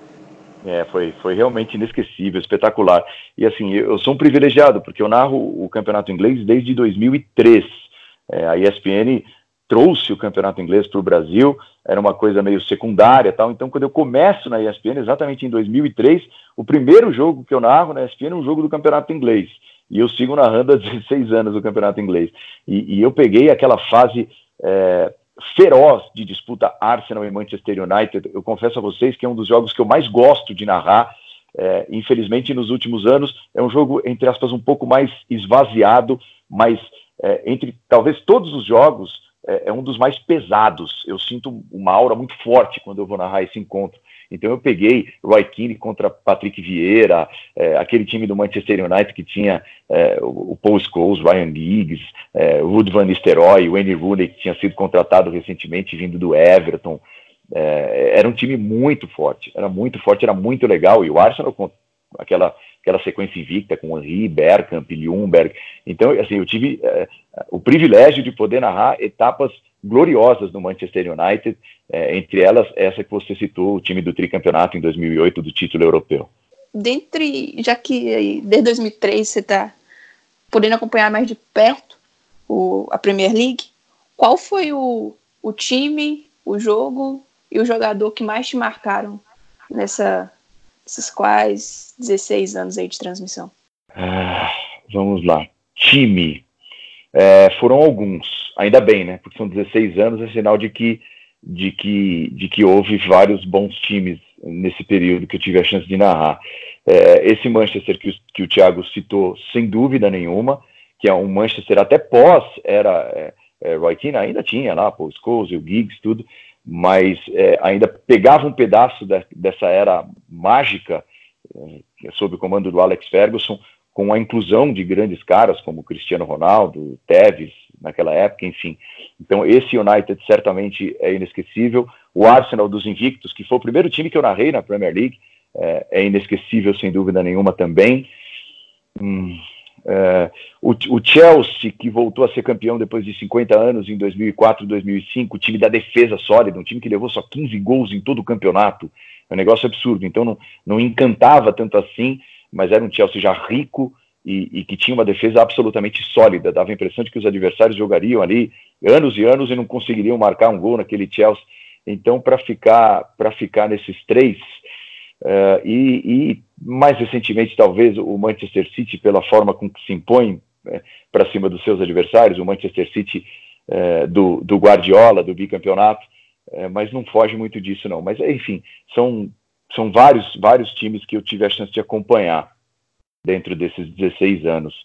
É, foi, foi realmente inesquecível, espetacular. E assim, eu sou um privilegiado, porque eu narro o campeonato inglês desde 2003. É, a ESPN trouxe o campeonato inglês para o Brasil, era uma coisa meio secundária tal. Então, quando eu começo na ESPN, exatamente em 2003, o primeiro jogo que eu narro na ESPN é um jogo do campeonato inglês. E eu sigo narrando há 16 anos o campeonato inglês. E, e eu peguei aquela fase é, feroz de disputa Arsenal e Manchester United. Eu confesso a vocês que é um dos jogos que eu mais gosto de narrar. É, infelizmente, nos últimos anos, é um jogo, entre aspas, um pouco mais esvaziado, mas é, entre talvez todos os jogos, é, é, um dos mais pesados. Eu sinto uma aura muito forte quando eu vou narrar esse encontro. Então eu peguei Roy Keane contra Patrick Vieira, é, aquele time do Manchester United que tinha é, o Paul Scholes, Ryan Giggs, é, van Nistelrooy, Wayne Rooney que tinha sido contratado recentemente vindo do Everton. É, era um time muito forte, era muito forte, era muito legal. E o Arsenal com aquela aquela sequência invicta com Henry, Bergkamp, Ljungberg. Então, assim, eu tive é, o privilégio de poder narrar etapas gloriosas no Manchester United, é, entre elas essa que você citou, o time do tricampeonato em 2008 do título europeu. Dentre, já que desde 2003 você está podendo acompanhar mais de perto o, a Premier League, qual foi o, o time, o jogo e o jogador que mais te marcaram nessa esses quais 16 anos aí de transmissão? Ah, vamos lá. Time. É, foram alguns, ainda bem, né? Porque são 16 anos, é sinal de que, de que, de que houve vários bons times nesse período que eu tive a chance de narrar. É, esse Manchester que, que o Thiago citou, sem dúvida nenhuma, que é um Manchester até pós era é, é, Roy Keane, ainda tinha lá, Paul Scholes, o Giggs, tudo, mas é, ainda pegava um pedaço de, dessa era mágica, é, sob o comando do Alex Ferguson, com a inclusão de grandes caras como Cristiano Ronaldo, Tevez, naquela época, enfim. Então, esse United certamente é inesquecível. O Arsenal dos Invictos, que foi o primeiro time que eu narrei na Premier League, é, é inesquecível, sem dúvida nenhuma também. Hum, é, o, o, Chelsea, que voltou a ser campeão depois de 50 anos, em 2004, 2005, o time da defesa sólida, um time que levou só 15 gols em todo o campeonato, é um negócio absurdo. Então não, não encantava tanto assim, mas era um Chelsea já rico e, e, que tinha uma defesa absolutamente sólida. Dava a impressão de que os adversários jogariam ali anos e anos e não conseguiriam marcar um gol naquele Chelsea. Então, para ficar, ficar nesses três, Uh, e, e, mais recentemente, talvez, o Manchester City, pela forma com que se impõe né, para cima dos seus adversários, o Manchester City uh, do, do, Guardiola, do bicampeonato, uh, mas não foge muito disso, não. Mas, enfim, são, são vários, vários times que eu tive a chance de acompanhar dentro desses 16 anos.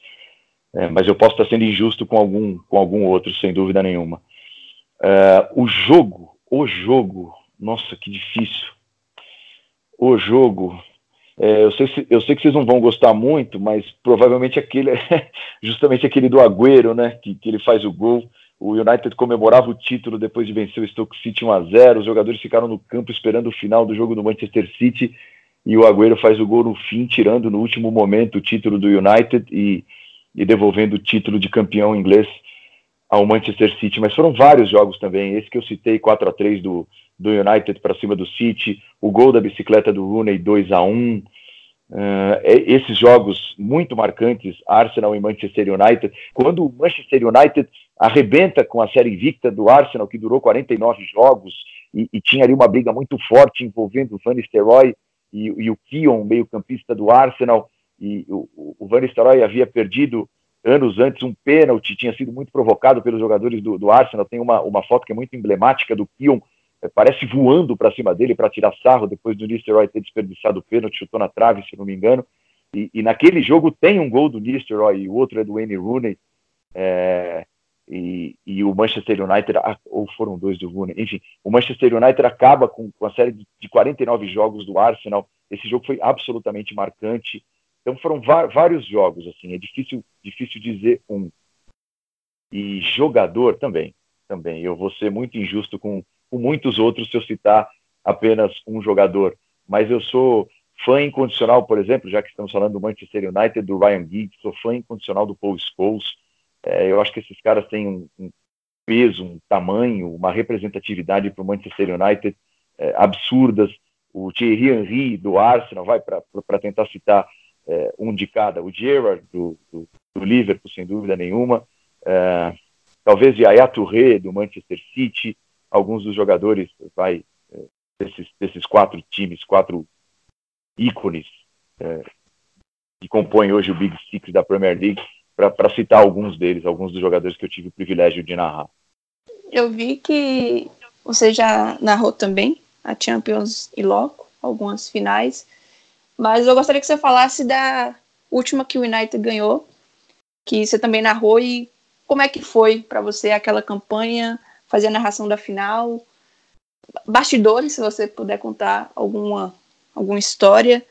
mas eu posso estar sendo injusto com algum, com algum outro, sem dúvida nenhuma. o jogo, o jogo, nossa, que difícil o jogo. É, eu, sei, eu sei que vocês não vão gostar muito, mas provavelmente aquele justamente aquele do Agüero, né? Que, que ele faz o gol. O United comemorava o título depois de vencer o Stoke City 1 a 0 Os jogadores ficaram no campo esperando o final do jogo do Manchester City e o Agüero faz o gol no fim, tirando no último momento o título do United e, e devolvendo o título de campeão inglês ao Manchester City. Mas foram vários jogos também. Esse que eu citei, 4 a 3 do, do United para cima do City, o gol da bicicleta do Rooney 2 a 1 uh, eh, esses jogos muito marcantes, Arsenal e Manchester United, quando o Manchester United arrebenta com a série invicta do Arsenal, que durou 49 jogos, e, e tinha ali uma briga muito forte envolvendo o Van Nistelrooy e, e o Kion, meio campista do Arsenal, e o, o Van Nistelrooy havia perdido anos antes um pênalti, tinha sido muito provocado pelos jogadores do, do Arsenal, tem uma, uma foto que é muito emblemática do Kion parece voando para cima dele para tirar sarro depois do Nistelrooy ter desperdiçado o pênalti, chutou na trave, se não me engano. E, e, naquele jogo tem um gol do Nistelrooy e o outro é do Wayne Rooney. É, e, e, o Manchester United, ou foram dois do Rooney, enfim, o Manchester United acaba com, com a série de, de 49 jogos do Arsenal. Esse jogo foi absolutamente marcante. Então foram vários jogos, assim, é difícil, difícil dizer um. E jogador também, também. Eu vou ser muito injusto com, com muitos outros se eu citar apenas um jogador. Mas eu sou fã incondicional, por exemplo, já que estamos falando do Manchester United, do Ryan Giggs, sou fã incondicional do Paul Scholes. É, eu acho que esses caras têm um, um peso, um tamanho, uma representatividade para o Manchester United é, absurdas. O Thierry Henry do Arsenal, vai para tentar citar é, um de cada. O Gerrard do, do, do Liverpool, sem dúvida nenhuma. É, talvez Yaya Touré do Manchester City. Alguns dos jogadores vai, é, desses, desses quatro times, quatro ícones é, que compõem hoje o Big Six da Premier League, para citar alguns deles, alguns dos jogadores que eu tive o privilégio de narrar. Eu vi que você já narrou também a Champions e Loco, algumas finais, mas eu gostaria que você falasse da última que o United ganhou, que você também narrou e como é que foi para você aquela campanha, fazer a narração da final, bastidores, se você puder contar alguma alguma história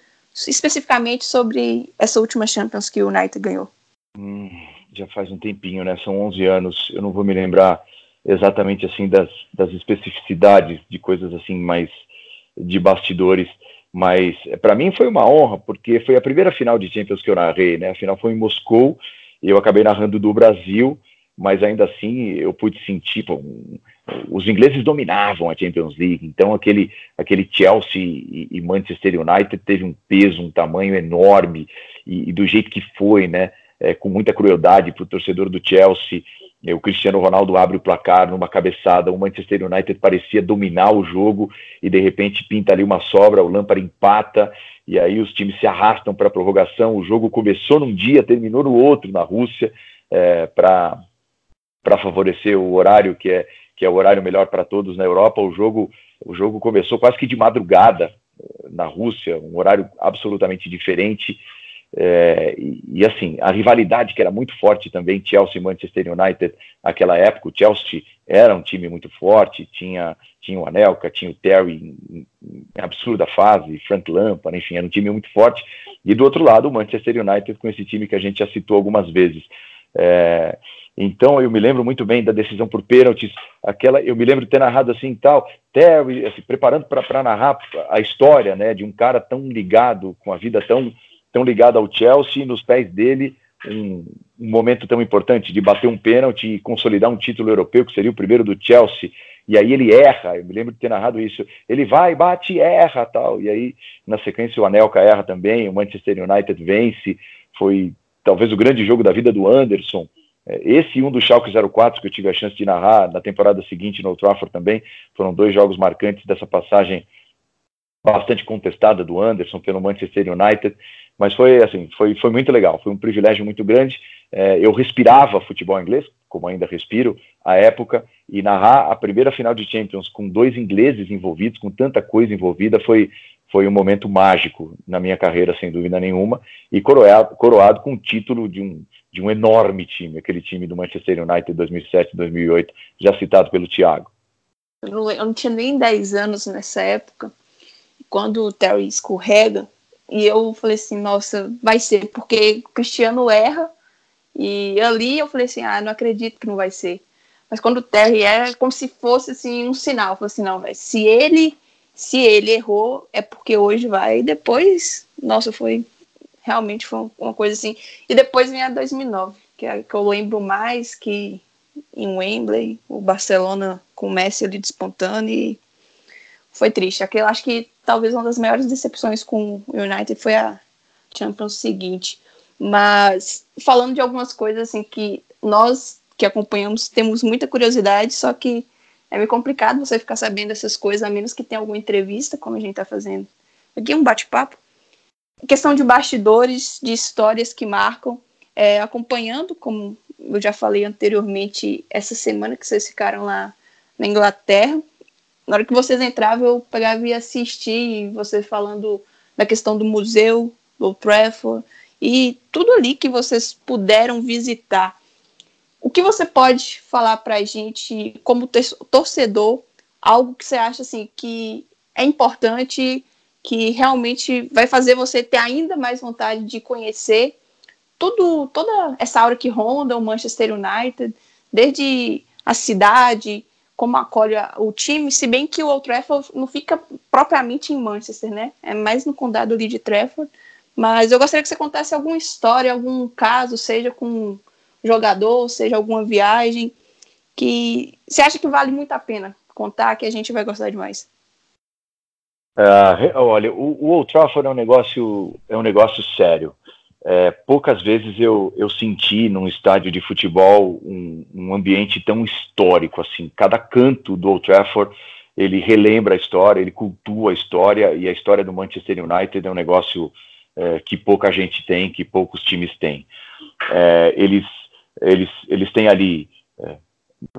especificamente sobre essa última Champions que o United ganhou. Hum, já faz um tempinho, né? São 11 anos. Eu não vou me lembrar exatamente assim das, das especificidades de coisas assim mais de bastidores, mas para mim foi uma honra porque foi a primeira final de Champions que eu narrei, né? A final foi em Moscou eu acabei narrando do Brasil, mas ainda assim eu pude sentir pô, os ingleses dominavam a Champions League, então aquele, aquele Chelsea e, e Manchester United teve um peso, um tamanho enorme, e, e do jeito que foi, né, é, com muita crueldade para o torcedor do Chelsea, é, o Cristiano Ronaldo abre o placar numa cabeçada, o Manchester United parecia dominar o jogo, e de repente pinta ali uma sobra, o Lampard empata, e aí os times se arrastam para a prorrogação, o jogo começou num dia, terminou no outro, na Rússia, é, para favorecer o horário que é que é o horário melhor para todos na Europa. O jogo, o jogo começou quase que de madrugada eh, na Rússia, um horário absolutamente diferente. É, e, e, assim, a rivalidade que era muito forte também, Chelsea e Manchester United, naquela época, o Chelsea era um time muito forte, tinha, tinha o Anelka, tinha o Terry em, em absurda fase, Frank Lampard, enfim, era um time muito forte. E do outro lado, o Manchester United com esse time que a gente já citou algumas vezes. É, então eu me lembro muito bem da decisão por pênaltis, aquela eu me lembro de ter narrado assim tal, Terry assim, preparando para narrar a história, né, de um cara tão ligado com a vida tão tão ligado ao Chelsea, nos pés dele um, um momento tão importante de bater um pênalti e consolidar um título europeu que seria o primeiro do Chelsea. E aí ele erra, eu me lembro de ter narrado isso. Ele vai, bate, erra, tal. E aí na sequência o Anelka erra também, o Manchester United vence. Foi talvez o grande jogo da vida do Anderson esse e um do Schalke 04 que eu tive a chance de narrar na temporada seguinte no Old Trafford também, foram dois jogos marcantes dessa passagem bastante contestada do Anderson pelo Manchester United, mas foi assim, foi, foi muito legal, foi um privilégio muito grande. É, eu respirava futebol inglês, como ainda respiro, à época, e narrar a primeira final de Champions com dois ingleses envolvidos, com tanta coisa envolvida, foi, foi um momento mágico na minha carreira, sem dúvida nenhuma, e coroado, coroado com o título de um, de um enorme time, aquele time do Manchester United 2007, 2008, já citado pelo Thiago. Eu não, tinha nem 10 anos nessa época, quando o Terry escorrega, e eu falei assim, nossa, vai ser, porque o Cristiano erra, e ali eu falei assim, ah, não acredito que não vai ser. Mas quando o Terry era, é como se fosse assim um sinal, eu falei assim, não, véio, se ele se ele errou, é porque hoje vai. E depois, nossa, foi realmente foi uma coisa assim. E depois vem a 2009, que é que eu lembro mais que em Wembley, o Barcelona com o Messi ali despontando e foi triste. Aquilo, acho que talvez uma das maiores decepções com o United foi a Champions seguinte. Mas falando de algumas coisas assim que nós que acompanhamos temos muita curiosidade, só que é meio complicado você ficar sabendo essas coisas, a menos que tenha alguma entrevista, como a gente está fazendo aqui, um bate-papo. Questão de bastidores, de histórias que marcam, é, acompanhando, como eu já falei anteriormente, essa semana que vocês ficaram lá na Inglaterra, na hora que vocês entravam, eu pegava e assistir você falando da questão do museu, do Trafford, e tudo ali que vocês puderam visitar. O que você pode falar para a gente, como torcedor, algo que você acha assim que é importante, que realmente vai fazer você ter ainda mais vontade de conhecer tudo, toda essa aura que ronda o Manchester United, desde a cidade, como acolhe o time, se bem que o Old Trafford não fica propriamente em Manchester, né? É mais no condado ali de Trafford. Mas eu gostaria que você contasse alguma história, algum caso, seja com um jogador, seja alguma viagem, que você acha que vale muito a pena contar, que a gente vai gostar demais. Uh, olha, o, o Old Trafford é um negócio, é um negócio sério. É, poucas vezes eu, eu senti num estádio de futebol um, um, ambiente tão histórico assim. Cada canto do Old Trafford ele relembra a história, ele cultua a história e a história do Manchester United é um negócio é, que pouca gente tem, que poucos times têm. É, eles, eles, eles têm ali é,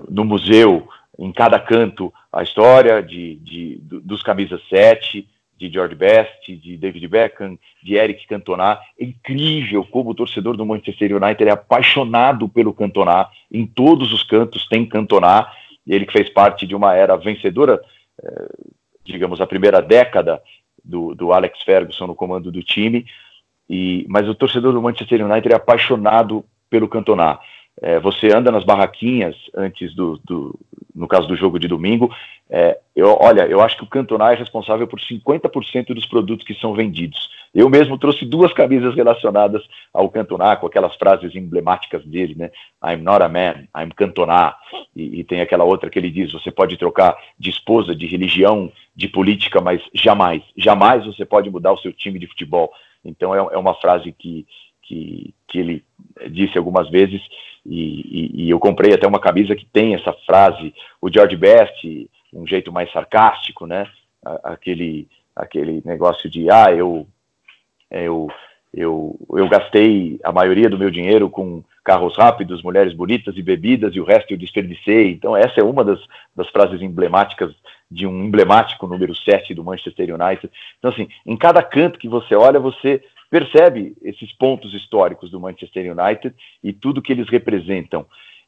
no museu em cada canto a história de, de, dos camisas 7, de George Best, de David Beckham, de Eric Cantona. É incrível como o torcedor do Manchester United é apaixonado pelo Cantona. Em todos os cantos tem Cantona. Ele que fez parte de uma era vencedora, eh, digamos, a primeira década do, do Alex Ferguson no comando do time. E, mas o torcedor do Manchester United é apaixonado pelo Cantona. É, você anda nas barraquinhas antes do, do, no caso do jogo de domingo. É, eu, olha, eu acho que o Cantona é responsável por 50% dos produtos que são vendidos. Eu mesmo trouxe duas camisas relacionadas ao Cantona, com aquelas frases emblemáticas dele, né? I'm not a man, I'm Cantona. E, e tem aquela outra que ele diz: você pode trocar de esposa, de religião, de política, mas jamais, jamais você pode mudar o seu time de futebol. Então é, é uma frase que, que, que ele disse algumas vezes e, e, e, eu comprei até uma camisa que tem essa frase, o George Best, um jeito mais sarcástico, né? Aquele, aquele negócio de, ah, eu, eu, eu, eu gastei a maioria do meu dinheiro com carros rápidos, mulheres bonitas e bebidas, e o resto eu desperdicei. Então, essa é uma das, das frases emblemáticas de um emblemático número 7 do Manchester United. Então, assim, em cada canto que você olha, você percebe esses pontos históricos do Manchester United e tudo que eles representam.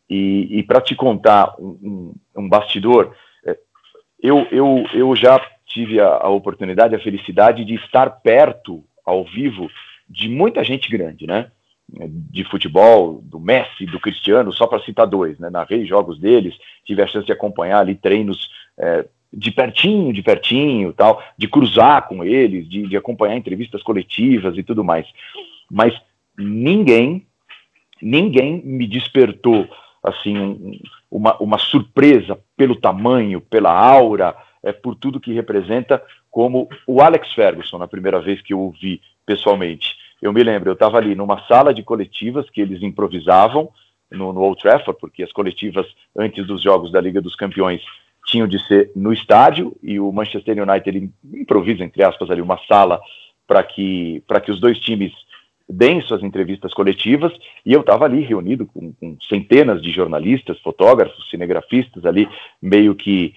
E, e para te contar um, um, um, bastidor, é, eu, eu, eu já tive a, a oportunidade, a felicidade de estar perto, ao vivo, de muita gente grande, né? de futebol, do Messi, do Cristiano, só para citar dois, né? Narrei jogos deles, tive a chance de acompanhar ali treinos é, de pertinho, de pertinho, tal, de cruzar com eles, de, de acompanhar entrevistas coletivas e tudo mais. Mas ninguém, ninguém me despertou assim um, uma, uma surpresa pelo tamanho, pela aura, é, por tudo que representa, como o Alex Ferguson, na primeira vez que eu o vi pessoalmente. Eu me lembro, eu estava ali numa sala de coletivas que eles improvisavam no, no Old Trafford, porque as coletivas antes dos jogos da Liga dos Campeões tinham de ser no estádio e o Manchester United improvisa, entre aspas, ali uma sala para que, que os dois times deem suas entrevistas coletivas e eu estava ali reunido com, com, centenas de jornalistas, fotógrafos, cinegrafistas ali, meio que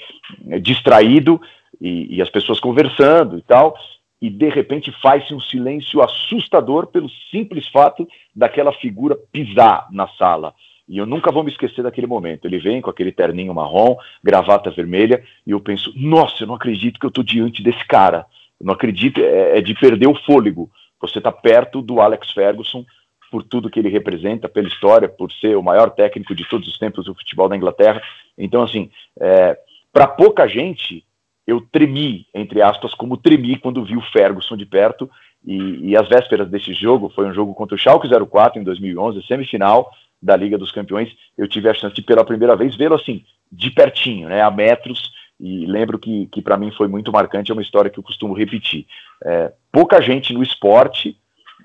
eh, distraído e, e as pessoas conversando e tal, e de repente faz-se um silêncio assustador pelo simples fato daquela figura pisar na sala. E eu nunca vou me esquecer daquele momento. Ele vem com aquele terninho marrom, gravata vermelha, e eu penso: nossa, eu não acredito que eu estou diante desse cara. Eu não acredito, é, é de perder o fôlego. Você está perto do Alex Ferguson por tudo que ele representa, pela história, por ser o maior técnico de todos os tempos do futebol da Inglaterra. Então, assim, é, para pouca gente, eu tremi, entre aspas, como tremi quando vi o Ferguson de perto. E, e as vésperas desse jogo, foi um jogo contra o Schalke 04 em 2011, semifinal, da Liga dos Campeões, eu tive a chance de pela primeira vez vê-lo assim, de pertinho, né, a metros, e lembro que, que para mim foi muito marcante, é uma história que eu costumo repetir. É, pouca gente no esporte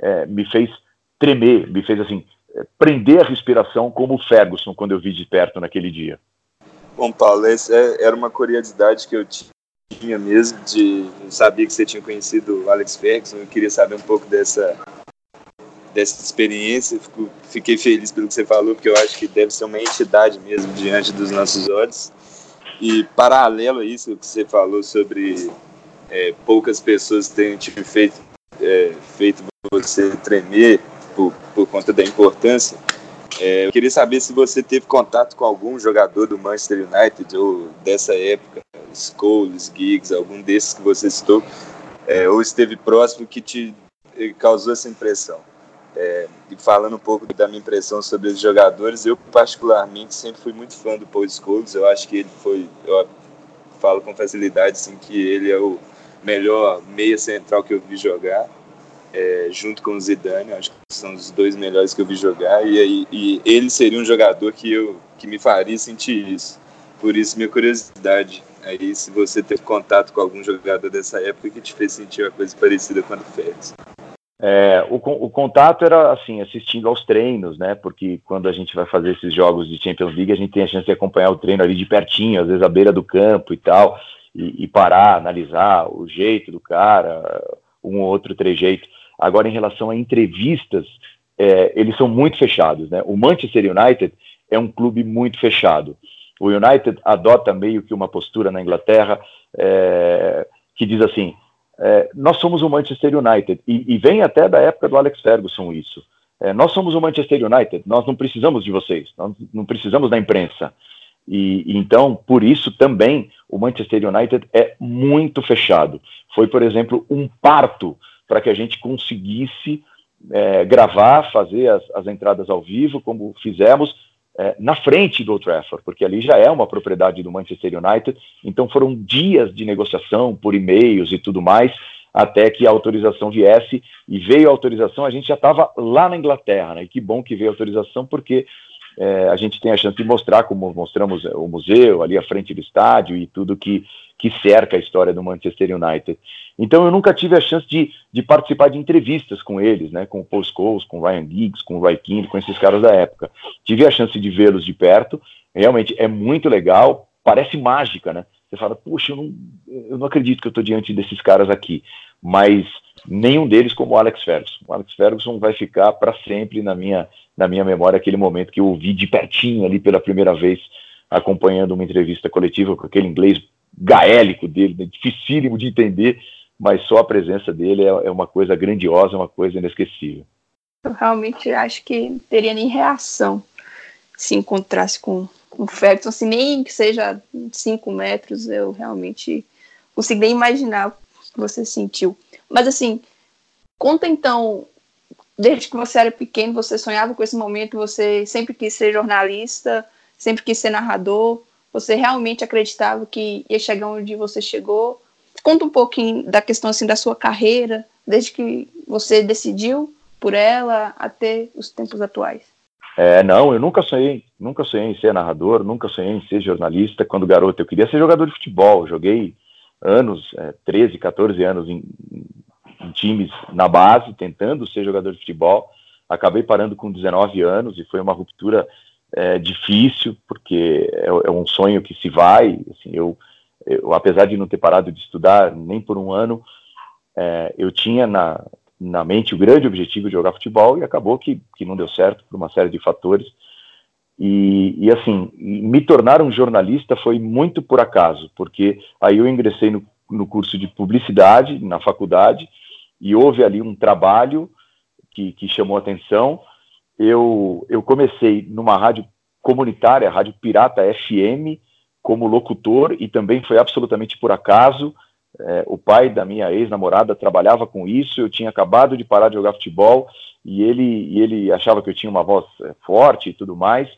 é, me fez tremer, me fez assim, é, prender a respiração como o Ferguson quando eu vi de perto naquele dia. Bom, Paulo, essa é, era uma curiosidade que eu tinha mesmo, de sabia que você tinha conhecido o Alex Ferguson, eu queria saber um pouco dessa dessa experiência. Fico, fiquei feliz pelo que você falou, porque eu acho que deve ser uma entidade mesmo diante dos nossos olhos. E paralelo a isso que você falou sobre é, poucas pessoas terem te feito, é, feito você tremer por, por conta da importância, é, eu queria saber se você teve contato com algum jogador do Manchester United ou dessa época, Scholes, Giggs, algum desses que você citou, é, ou esteve próximo que te causou essa impressão. É, e falando um pouco da minha impressão sobre os jogadores, eu particularmente sempre fui muito fã do Paul Scholes. Eu acho que ele foi, eu falo com facilidade, assim, que ele é o melhor meia central que eu vi jogar, é, junto com o Zidane. Acho que são os dois melhores que eu vi jogar e, e ele seria um jogador que eu que me faria sentir isso. Por isso minha curiosidade aí se você teve contato com algum jogador dessa época que te fez sentir uma coisa parecida com a do Félix. É, o, o, contato era assim, assistindo aos treinos, né? Porque quando a gente vai fazer esses jogos de Champions League, a gente tem a chance de acompanhar o treino ali de pertinho, às vezes à beira do campo e tal, e, e parar, analisar o jeito do cara, um ou outro trejeito. Agora, em relação a entrevistas, é, eles são muito fechados, né? O Manchester United é um clube muito fechado. O United adota meio que uma postura na Inglaterra é, que diz assim: é, nós somos o Manchester United, e, e, vem até da época do Alex Ferguson isso. É, nós somos o Manchester United, nós não precisamos de vocês, nós não precisamos da imprensa. E, e, então, por isso também, o Manchester United é muito fechado. Foi, por exemplo, um parto para que a gente conseguisse é, gravar, fazer as, as, entradas ao vivo, como fizemos, é, na frente do Old Trafford, porque ali já é uma propriedade do Manchester United, então foram dias de negociação por e-mails e tudo mais, até que a autorização viesse, e veio a autorização, a gente já estava lá na Inglaterra, né? e que bom que veio a autorização, porque é, a gente tem a chance de mostrar, como mostramos é, o museu ali à frente do estádio e tudo que, que cerca a história do Manchester United. Então eu nunca tive a chance de, de participar de entrevistas com eles, né, com o Paul Scholes, com o Ryan Giggs, com o Roy Keane, com esses caras da época. Tive a chance de vê-los de perto, realmente é muito legal, parece mágica, né? Você fala, puxa, eu não, eu não acredito que eu estou diante desses caras aqui, mas nenhum deles como o Alex Ferguson. O Alex Ferguson vai ficar para sempre na minha, na minha memória aquele momento que eu ouvi de pertinho ali pela primeira vez, acompanhando uma entrevista coletiva com aquele inglês gaélico dele, né, dificílimo de entender, mas só a presença dele é, é uma coisa grandiosa, uma coisa inesquecível. Eu realmente acho que não teria nem reação se encontrasse com o Ferguson, se nem que seja 5 metros, eu realmente consigo nem imaginar o que você sentiu. Mas assim, conta então, desde que você era pequeno, você sonhava com esse momento, você sempre quis ser jornalista, sempre quis ser narrador, você realmente acreditava que ia chegar onde você chegou? Conta um pouquinho da questão assim da sua carreira, desde que você decidiu por ela até os tempos atuais. É, não, eu nunca sonhei, nunca sonhei em ser narrador, nunca sonhei em ser jornalista. Quando garoto, eu queria ser jogador de futebol. Joguei anos, é, 13, 14 anos em, em times na base, tentando ser jogador de futebol. Acabei parando com 19 anos e foi uma ruptura é, difícil, porque é, é, um sonho que se vai. Assim, eu, eu, apesar de não ter parado de estudar nem por um ano, é, eu tinha na, na mente o grande objetivo de jogar futebol e acabou que, que não deu certo por uma série de fatores. E, e assim, me tornar um jornalista foi muito por acaso, porque aí eu ingressei no, no curso de publicidade na faculdade e houve ali um trabalho que, que chamou atenção eu, eu comecei numa rádio comunitária, Rádio Pirata FM, como locutor e também foi absolutamente por acaso. É, o pai da minha ex-namorada trabalhava com isso, eu tinha acabado de parar de jogar futebol e ele, e ele achava que eu tinha uma voz é, forte e tudo mais.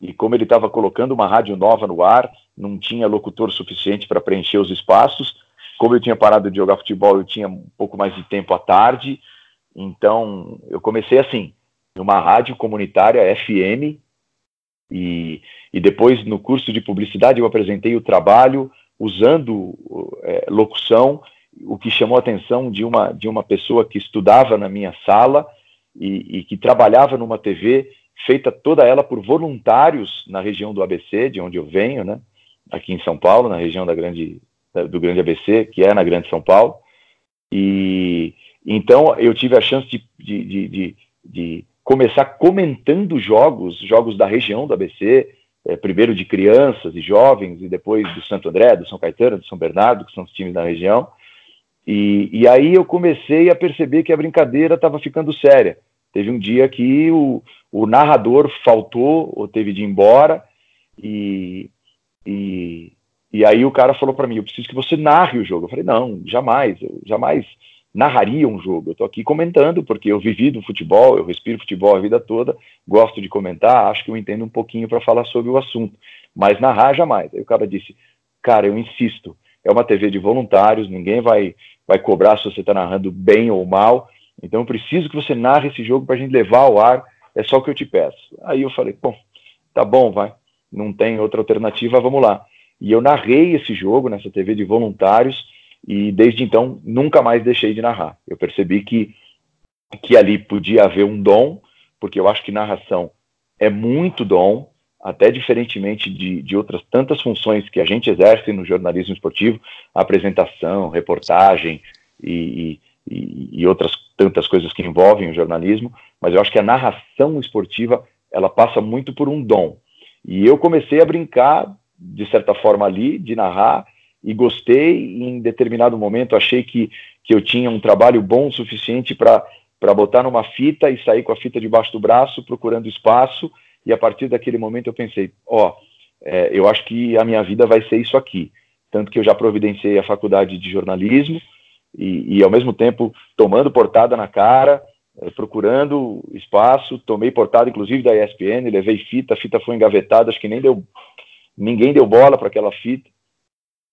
E como ele estava colocando uma rádio nova no ar, não tinha locutor suficiente para preencher os espaços. Como eu tinha parado de jogar futebol, eu tinha um pouco mais de tempo à tarde. Então, eu comecei assim, numa rádio comunitária FM e, e depois no curso de publicidade eu apresentei o trabalho usando é, locução, o que chamou a atenção de uma, de uma pessoa que estudava na minha sala e, e que trabalhava numa TV feita toda ela por voluntários na região do ABC, de onde eu venho, né? aqui em São Paulo, na região da grande, do Grande ABC, que é na Grande São Paulo. E então eu tive a chance de, de, de, de começar comentando jogos, jogos da região do ABC, é, primeiro de crianças e jovens, e depois do Santo André, do São Caetano, do São Bernardo, que são os times da região. E, e aí eu comecei a perceber que a brincadeira estava ficando séria. Teve um dia que o, o narrador faltou ou teve de ir embora, e, e, e aí o cara falou para mim: Eu preciso que você narre o jogo. Eu falei: Não, jamais, eu jamais narraria um jogo. Eu estou aqui comentando porque eu vivi do futebol, eu respiro futebol a vida toda, gosto de comentar, acho que eu entendo um pouquinho para falar sobre o assunto, mas narrar jamais. Aí o cara disse: Cara, eu insisto, é uma TV de voluntários, ninguém vai, vai cobrar se você está narrando bem ou mal, então eu preciso que você narre esse jogo para a gente levar ao ar, é só o que eu te peço. Aí eu falei: Bom, tá bom, vai, não tem outra alternativa, vamos lá. E eu narrei esse jogo nessa TV de voluntários e desde então nunca mais deixei de narrar. Eu percebi que, que ali podia haver um dom, porque eu acho que narração é muito dom, até diferentemente de, de outras tantas funções que a gente exerce no jornalismo esportivo, apresentação, reportagem e, e, e outras tantas coisas que envolvem o jornalismo, mas eu acho que a narração esportiva ela passa muito por um dom. E eu comecei a brincar, de certa forma, ali, de narrar, e gostei. E em determinado momento achei que, que eu tinha um trabalho bom o suficiente para botar numa fita e sair com a fita debaixo do braço, procurando espaço. E a partir daquele momento eu pensei: ó, oh, é, eu acho que a minha vida vai ser isso aqui. Tanto que eu já providenciei a faculdade de jornalismo e, e ao mesmo tempo tomando portada na cara, é, procurando espaço. Tomei portada, inclusive, da ESPN, levei fita, a fita foi engavetada, acho que nem deu. Ninguém deu bola para aquela fita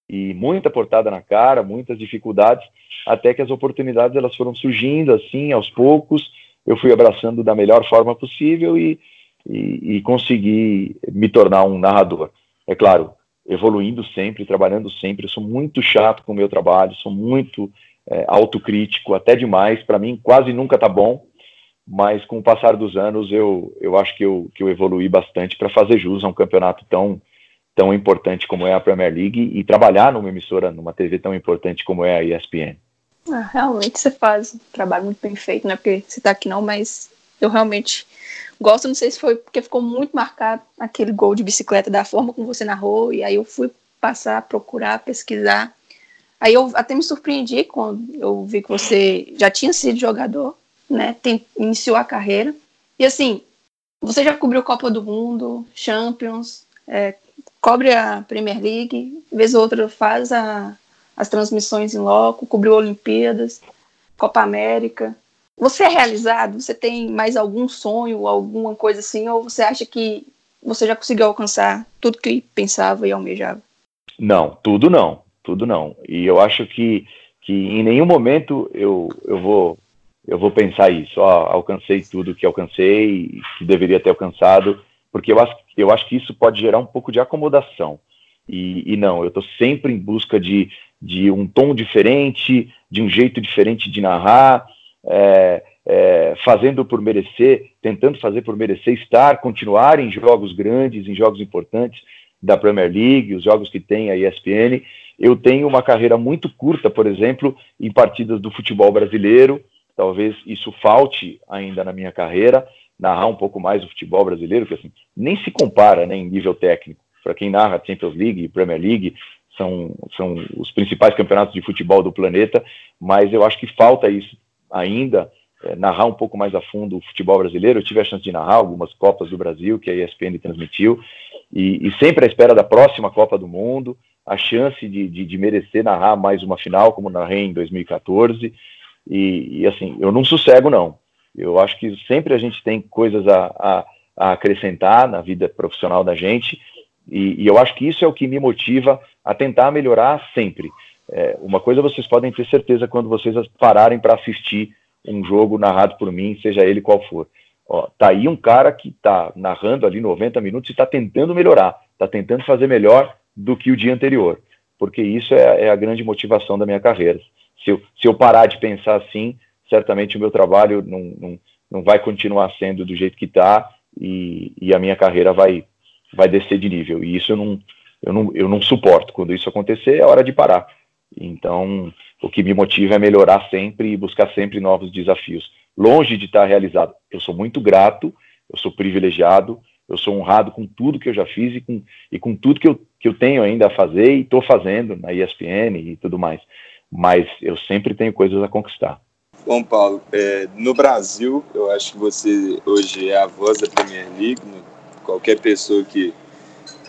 e muita portada na cara, muitas dificuldades, até que as oportunidades elas foram surgindo assim, aos poucos, eu fui abraçando da melhor forma possível e, e, e consegui me tornar um narrador. É claro, evoluindo sempre, trabalhando sempre, eu sou muito chato com o meu trabalho, sou muito é, autocrítico, até demais, para mim quase nunca tá bom, mas com o passar dos anos eu, eu acho que eu, que eu evoluí bastante para fazer jus a um campeonato tão tão importante como é a Premier League e trabalhar numa emissora, numa TV tão importante como é a ESPN. Ah, realmente você faz um trabalho muito bem feito, não é porque você está aqui não, mas eu realmente gosto, não sei se foi porque ficou muito marcado aquele gol de bicicleta da forma como você narrou, e aí eu fui passar, procurar, pesquisar. Aí eu até me surpreendi quando eu vi que você já tinha sido jogador, né? Tem, iniciou a carreira. E assim, você já cobriu Copa do Mundo, Champions, é, cobre a Premier League, vez ou outra faz a, as transmissões em loco, cobriu Olimpíadas, Copa América. Você é realizado? Você tem mais algum sonho, alguma coisa assim, ou você acha que você já conseguiu alcançar tudo que pensava e almejava? Não, tudo não, tudo não. E eu acho que, que em nenhum momento eu, eu vou eu vou pensar isso. Ó, alcancei tudo que alcancei, que deveria ter alcançado porque eu acho, eu acho que isso pode gerar um pouco de acomodação. E, e não, eu estou sempre em busca de, de um tom diferente, de um jeito diferente de narrar, é, é, fazendo por merecer, tentando fazer por merecer estar, continuar em jogos grandes, em jogos importantes da Premier League, os jogos que tem a ESPN. Eu tenho uma carreira muito curta, por exemplo, em partidas do futebol brasileiro, talvez isso falte ainda na minha carreira, narrar um pouco mais o futebol brasileiro, que assim, nem se compara né, em nível técnico. Para quem narra Champions League e Premier League, são, são os principais campeonatos de futebol do planeta, mas eu acho que falta isso ainda, é, narrar um pouco mais a fundo o futebol brasileiro. Eu tive a chance de narrar algumas Copas do Brasil, que a ESPN transmitiu, e, e sempre à espera da próxima Copa do Mundo, a chance de, de, de merecer narrar mais uma final, como narrei em 2014, e, e assim, eu não sossego não. Eu acho que sempre a gente tem coisas a, a, a acrescentar na vida profissional da gente, e, e, eu acho que isso é o que me motiva a tentar melhorar sempre. É, uma coisa vocês podem ter certeza quando vocês pararem para assistir um jogo narrado por mim, seja ele qual for. Ó, tá aí um cara que está narrando ali 90 minutos e está tentando melhorar, está tentando fazer melhor do que o dia anterior, porque isso é, é a grande motivação da minha carreira. Se eu, se eu parar de pensar assim, certamente o meu trabalho não, não, não vai continuar sendo do jeito que está e, e, a minha carreira vai, vai descer de nível. E isso eu não, eu, não, eu não suporto. Quando isso acontecer, é hora de parar. Então, o que me motiva é melhorar sempre e buscar sempre novos desafios. Longe de estar realizado. Eu sou muito grato, eu sou privilegiado, Eu sou honrado com tudo que eu já fiz e com, e com tudo que eu, que eu tenho ainda a fazer e estou fazendo na ESPN e tudo mais. Mas eu sempre tenho coisas a conquistar. Bom, Paulo, é, no Brasil, eu acho que você hoje é a voz da Premier League. Né? Qualquer pessoa que,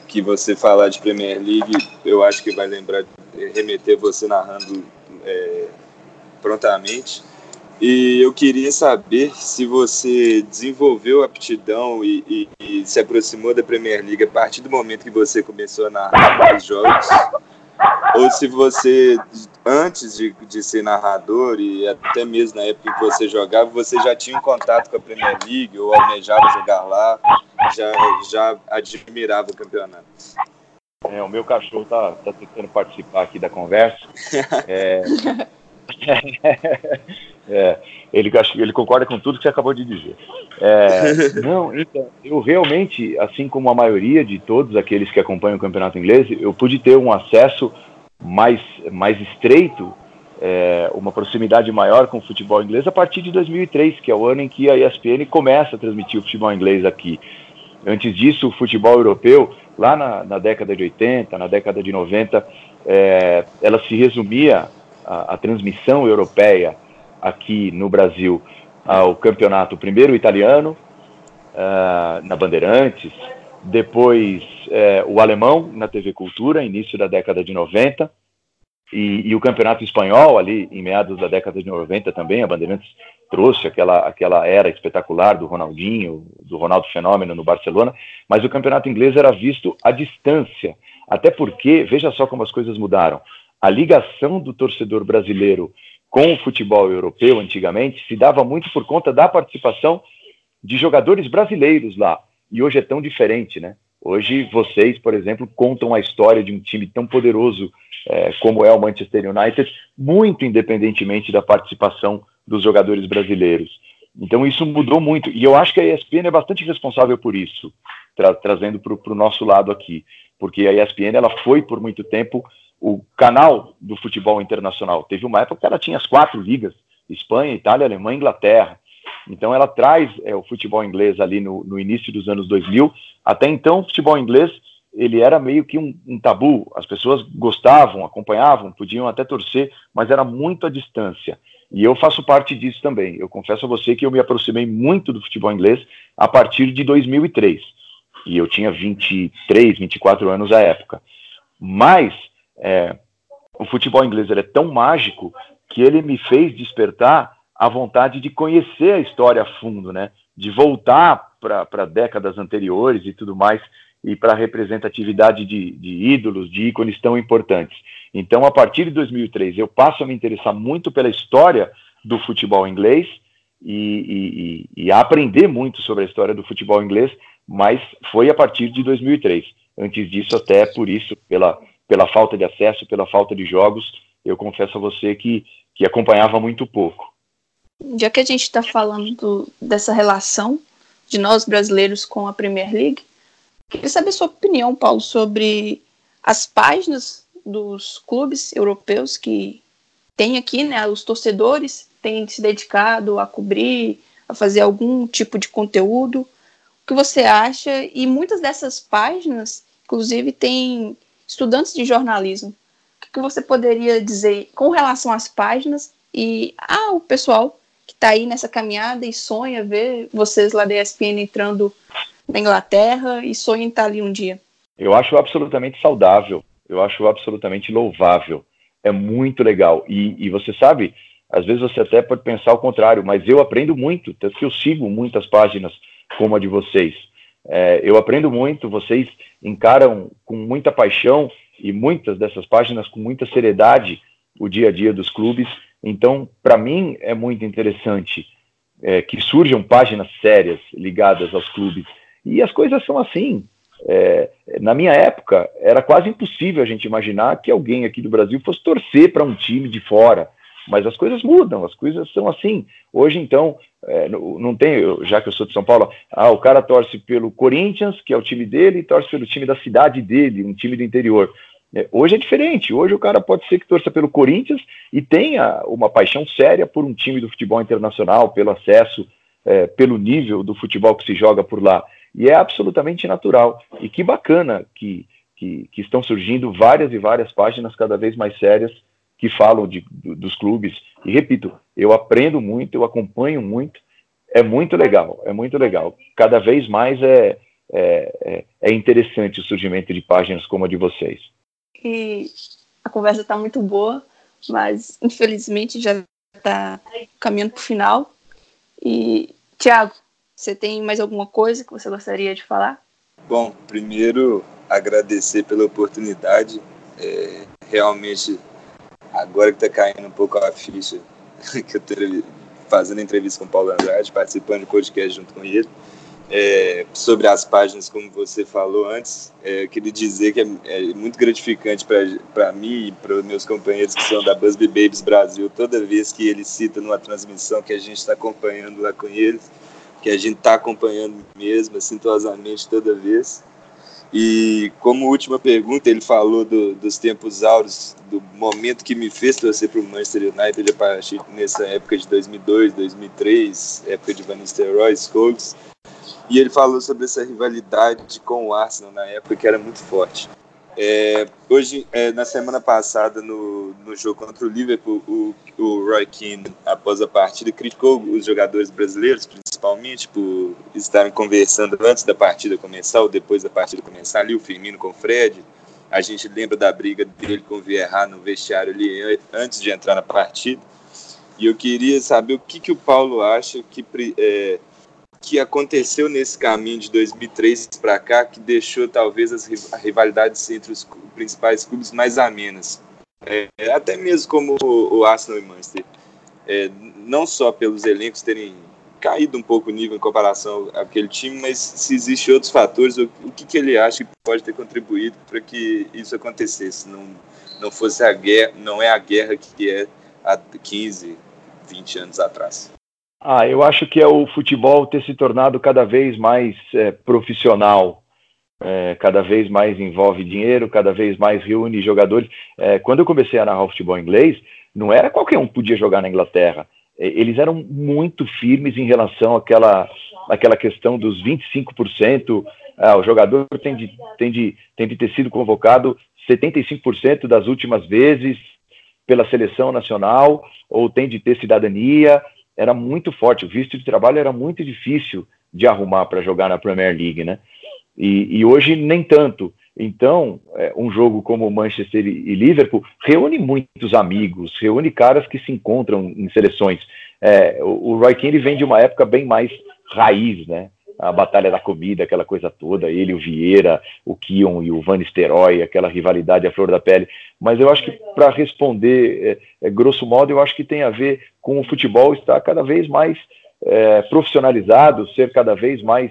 que você falar de Premier League, eu acho que vai lembrar, remeter você narrando é, prontamente. E eu queria saber se você desenvolveu aptidão e, e, e, se aproximou da Premier League a partir do momento que você começou a narrar os jogos, ou se você, antes de, de ser narrador e até mesmo na época que você jogava, você já tinha um contato com a Premier League ou almejava jogar lá, já, já admirava o campeonato. É, o meu cachorro tá, tá tentando participar aqui da conversa. É... é, ele, ele concorda com tudo que você acabou de dizer. É, não, então, eu realmente, assim como a maioria de todos aqueles que acompanham o campeonato inglês, eu pude ter um acesso mais, mais estreito, é, uma proximidade maior com o futebol inglês a partir de 2003, que é o ano em que a ESPN começa a transmitir o futebol inglês aqui. Antes disso, o futebol europeu, lá na, na década de 80, na década de 90, é, ela se resumia a, a transmissão europeia aqui no Brasil ao campeonato, primeiro italiano, uh, na Bandeirantes, depois uh, o alemão na TV Cultura, início da década de 90, e, e, o campeonato espanhol ali em meados da década de 90 também, a Bandeirantes trouxe aquela, aquela era espetacular do Ronaldinho, do Ronaldo Fenômeno no Barcelona, mas o campeonato inglês era visto à distância, até porque, veja só como as coisas mudaram, a ligação do torcedor brasileiro com o futebol europeu antigamente se dava muito por conta da participação de jogadores brasileiros lá. E hoje é tão diferente, né? Hoje vocês, por exemplo, contam a história de um time tão poderoso é, como é o Manchester United, muito independentemente da participação dos jogadores brasileiros. Então isso mudou muito. E eu acho que a ESPN é bastante responsável por isso, tra trazendo para o nosso lado aqui. Porque a ESPN ela foi por muito tempo o canal do futebol internacional. Teve uma época que ela tinha as quatro ligas: Espanha, Itália, Alemanha, Inglaterra. Então ela traz é, o futebol inglês ali no, no, início dos anos 2000. Até então, o futebol inglês ele era meio que um, um, tabu. As pessoas gostavam, acompanhavam, podiam até torcer, mas era muito à distância. E eu faço parte disso também. Eu confesso a você que eu me aproximei muito do futebol inglês a partir de 2003. E eu tinha 23, 24 anos à época. Mas é, o futebol inglês é tão mágico que ele me fez despertar a vontade de conhecer a história a fundo, né? De voltar para décadas anteriores e tudo mais e para a representatividade de, de, ídolos, de ícones tão importantes. Então, a partir de 2003, eu passo a me interessar muito pela história do futebol inglês e, e, e, a aprender muito sobre a história do futebol inglês, mas foi a partir de 2003. Antes disso, até por isso, pela, pela falta de acesso, pela falta de jogos, eu confesso a você que, que acompanhava muito pouco. Já que a gente está falando dessa relação de nós brasileiros com a Premier League, queria saber sua opinião, Paulo, sobre as páginas dos clubes europeus que tem aqui, né? Os torcedores têm se dedicado a cobrir, a fazer algum tipo de conteúdo. O que você acha? E muitas dessas páginas, inclusive, têm estudantes de jornalismo, o que você poderia dizer com relação às páginas e ao pessoal que está aí nessa caminhada e sonha ver vocês lá da ESPN entrando na Inglaterra e sonha em estar ali um dia? Eu acho absolutamente saudável, eu acho absolutamente louvável, é muito legal. E, e você sabe, às vezes você até pode pensar o contrário, mas eu aprendo muito, tanto que eu sigo muitas páginas como a de vocês. É, eu aprendo muito, vocês encaram com muita paixão e muitas dessas páginas com muita seriedade o dia a dia dos clubes. Então, para mim, é muito interessante é, que surjam páginas sérias ligadas aos clubes. E as coisas são assim. É, na minha época, era quase impossível a gente imaginar que alguém aqui do Brasil fosse torcer para um time de fora. Mas as coisas mudam, as coisas são assim. Hoje, então, é, não tem, já que eu sou de São Paulo, ah, o cara torce pelo Corinthians, que é o time dele, e torce pelo time da cidade dele, um time do interior. É, hoje é diferente. Hoje o cara pode ser que torça pelo Corinthians e tenha uma paixão séria por um time do futebol internacional, pelo acesso, é, pelo nível do futebol que se joga por lá. e é absolutamente natural. E que bacana que, que, que estão surgindo várias e várias páginas cada vez mais sérias que falam de, dos clubes. E repito, eu aprendo muito, eu acompanho muito, é muito legal, é muito legal. Cada vez mais é, é, é, é interessante o surgimento de páginas como a de vocês. E a conversa está muito boa, mas infelizmente já está caminhando para o final. E, Tiago, você tem mais alguma coisa que você gostaria de falar? Bom, primeiro agradecer pela oportunidade. É, realmente, agora que está caindo um pouco a ficha que eu estou fazendo entrevista com o Paulo Andrade, participando de podcast junto com ele. É, sobre as páginas, como você falou antes, é, queria dizer que é, é muito gratificante para mim e para os meus companheiros que são da Busby Babies Brasil, toda vez que ele cita numa transmissão que a gente está acompanhando lá com eles, que a gente está acompanhando mesmo, assintosamente toda vez. E como última pergunta, ele falou do, dos tempos áureos, do momento que me fez torcer para o Manchester United a partir nessa época de 2002, 2003, época de Van Nistelrooy, Scholes. E ele falou sobre essa rivalidade com o Arsenal na época que era muito forte. É, hoje, é, na semana passada, no, no jogo contra o Liverpool, o, o Roy Keane, após a partida, criticou os jogadores brasileiros, principalmente, por estarem conversando antes da partida começar ou depois da partida começar, ali o Firmino com o Fred. A gente lembra da briga dele com o Vieira no vestiário ali antes de entrar na partida. E eu queria saber o que, que o Paulo acha que é, que aconteceu nesse caminho de 2003 para cá que deixou talvez as rivalidades entre os principais clubes mais amenas. É, até mesmo como o, Arsenal e Manchester. É, não só pelos elencos terem caído um pouco o nível em comparação àquele time, mas se existem outros fatores, o, o que, que ele acha que pode ter contribuído para que isso acontecesse, não, não fosse a guerra, não é a guerra que é há 15, 20 anos atrás. Ah, eu acho que é o futebol ter se tornado cada vez mais é, profissional, é, cada vez mais envolve dinheiro, cada vez mais reúne jogadores. É, quando eu comecei a narrar o futebol inglês, não era qualquer um que podia jogar na Inglaterra. É, eles eram muito firmes em relação àquela, àquela questão dos 25%. Ah, o jogador tem de, tem, de, tem de ter sido convocado 75% das últimas vezes pela seleção nacional, ou tem de ter cidadania era muito forte, o visto de trabalho era muito difícil de arrumar para jogar na Premier League, né? E, e hoje nem tanto. Então, é, um jogo como Manchester e Liverpool reúne muitos amigos, reúne caras que se encontram em seleções. É, o, o Roy Keane vem de uma época bem mais raiz, né? A Batalha da Comida, aquela coisa toda, ele, o Vieira, o Kion e o Van Nistelrooy, aquela rivalidade à flor da pele. Mas eu acho que, para responder, é, é, grosso modo, eu acho que tem a ver com o futebol estar cada vez mais é, profissionalizado, ser cada vez mais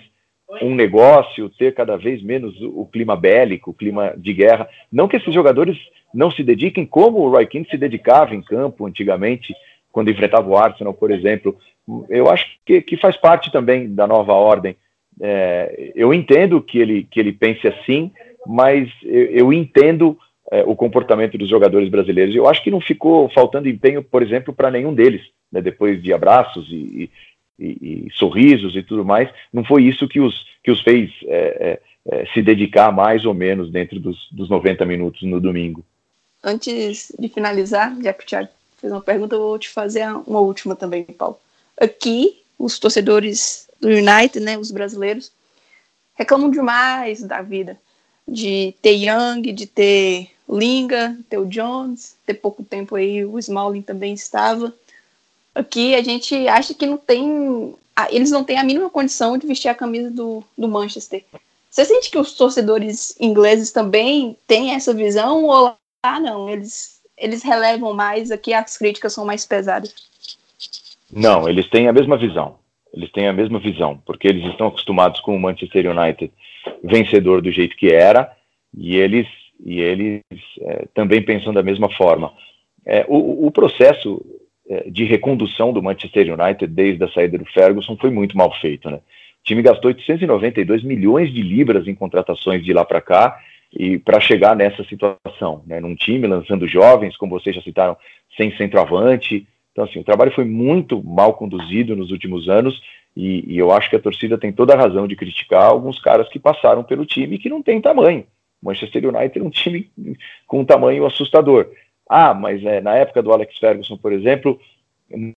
um negócio, ter cada vez menos o, clima bélico, o clima de guerra. Não que esses jogadores não se dediquem como o Roy Keane se dedicava em campo antigamente, quando enfrentava o Arsenal, por exemplo, eu acho que, que faz parte também da nova ordem. É, eu entendo que ele, que ele pense assim, mas eu, eu entendo é, o comportamento dos jogadores brasileiros. Eu acho que não ficou faltando empenho, por exemplo, para nenhum deles, né, depois de abraços e, e, e, sorrisos e tudo mais. Não foi isso que os, que os fez é, é, é se dedicar mais ou menos dentro dos, dos 90 minutos no domingo. Antes de finalizar, já que o Thiago fez uma pergunta, eu vou te fazer uma última também, Paulo aqui, os torcedores do United, né, os brasileiros, reclamam demais da vida. De ter Young, de ter Linga, ter o Jones, ter pouco tempo aí o Smalling também estava. Aqui a gente acha que não tem. Eles não têm a mínima condição de vestir a camisa do, do Manchester. Você sente que os torcedores ingleses também têm essa visão ou ah, não? Eles, eles relevam mais, aqui as críticas são mais pesadas. Não, eles têm a mesma visão. Eles têm a mesma visão, porque eles estão acostumados com o Manchester United vencedor do jeito que era, e eles, e eles é, também pensam da mesma forma. É, o, o, processo é, de recondução do Manchester United desde a saída do Ferguson foi muito mal feito. Né? O time gastou 892 milhões de libras em contratações de lá para cá e para chegar nessa situação, né? num time lançando jovens, como vocês já citaram, sem centroavante, então, assim, o trabalho foi muito mal conduzido nos últimos anos E, e, eu acho que a torcida tem toda a razão de criticar alguns caras que passaram pelo time que não tem tamanho. Manchester United é um time com um tamanho assustador. Ah, mas é, na época do Alex Ferguson, por exemplo,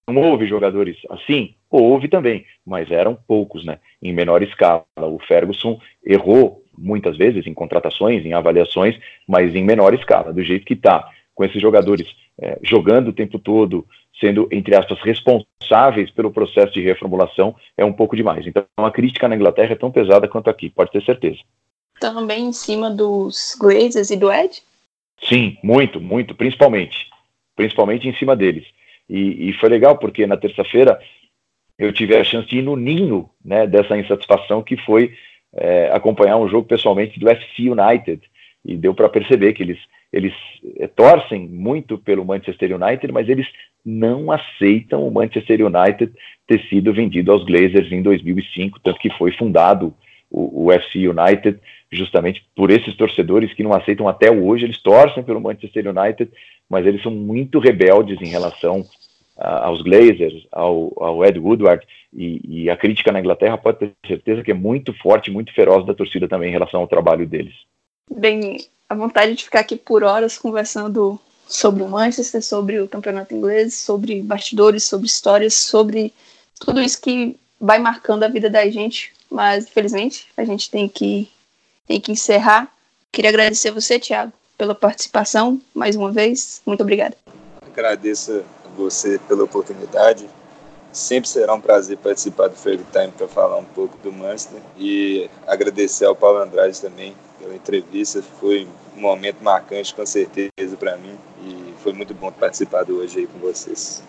não houve jogadores assim? Houve também, mas eram poucos, né? Em menor escala. O Ferguson errou muitas vezes em contratações, em avaliações, mas em menor escala, do jeito que está, com esses jogadores é, jogando o tempo todo, sendo, entre aspas, responsáveis pelo processo de reformulação, é um pouco demais. Então, a crítica na Inglaterra é tão pesada quanto aqui, pode ter certeza. Também em cima dos Glazers e do Ed? Sim, muito, muito, principalmente. Principalmente em cima deles. E, e foi legal porque na terça-feira eu tive a chance de ir no ninho né, dessa insatisfação que foi é, acompanhar um jogo pessoalmente do FC United. E deu para perceber que eles, eles é, torcem muito pelo Manchester United, mas eles não aceitam o Manchester United ter sido vendido aos Glazers em 2005, tanto que foi fundado o, o FC United justamente por esses torcedores que não aceitam até hoje, eles torcem pelo Manchester United, mas eles são muito rebeldes em relação aos Glazers, ao, ao Ed Woodward, e, e, a crítica na Inglaterra pode ter certeza que é muito forte, muito feroz da torcida também em relação ao trabalho deles. Bem, a vontade de ficar aqui por horas conversando sobre o Manchester, sobre o campeonato inglês, sobre bastidores, sobre histórias, sobre tudo isso que vai marcando a vida da gente, mas infelizmente a gente tem que, tem que encerrar. Queria agradecer a você, Thiago, pela participação mais uma vez. Muito obrigada. Agradeço você pela oportunidade. Sempre será um prazer participar do Fair Time para falar um pouco do Manchester e agradecer ao Paulo Andrade também pela entrevista. Foi um momento marcante, com certeza, para mim e foi muito bom participar hoje aí com vocês.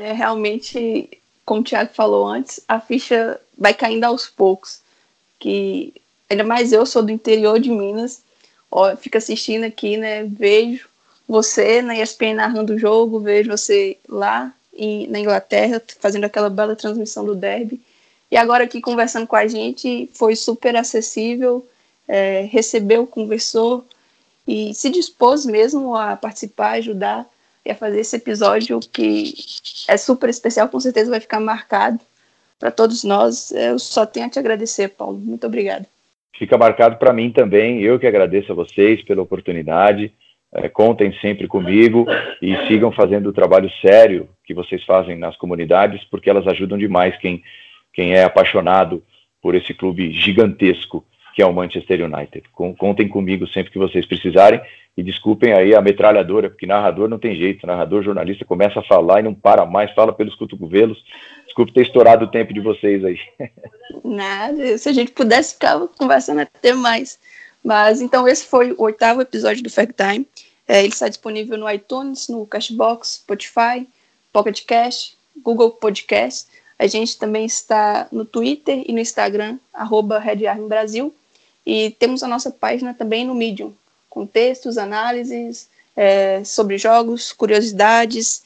É realmente, como o Thiago falou antes, a ficha vai caindo aos poucos. Que ainda mais eu sou do interior de Minas, ó, fico assistindo aqui, né? Vejo você na ESPN narrando o jogo, vejo você lá em, na Inglaterra fazendo aquela bela transmissão do derby. E agora aqui conversando com a gente, foi super acessível, é, recebeu, conversou e se dispôs mesmo a participar, ajudar e a fazer esse episódio que é super especial, com certeza vai ficar marcado para todos nós. Eu só tenho a te agradecer, Paulo. Muito obrigado. Fica marcado para mim também. Eu que agradeço a vocês pela oportunidade. É, contem sempre comigo e sigam fazendo o trabalho sério que vocês fazem nas comunidades, porque elas ajudam demais quem, quem é apaixonado por esse clube gigantesco que é o Manchester United. Contem comigo sempre que vocês precisarem e desculpem aí a metralhadora, porque narrador não tem jeito, narrador, jornalista começa a falar e não para mais, fala pelos cotovelos. Desculpe ter estourado o tempo de vocês aí. Nada, se a gente pudesse ficar conversando até mais. Mas então esse foi o oitavo episódio do Fact Time. É, ele está disponível no iTunes, no Cashbox, Spotify, Pocket Cast, Google Podcast. A gente também está no Twitter e no Instagram, arroba Brasil. E temos a nossa página também no Medium, com textos, análises é, sobre jogos, curiosidades,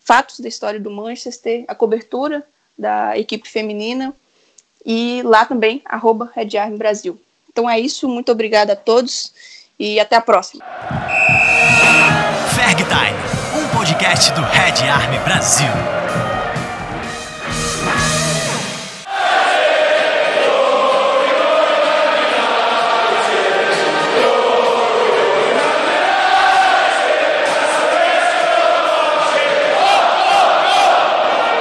fatos da história do Manchester, a cobertura da equipe feminina e lá também, arroba Brasil. Então é isso, muito obrigada a todos e até a próxima. Ferg Time, um podcast do Red Army Brasil.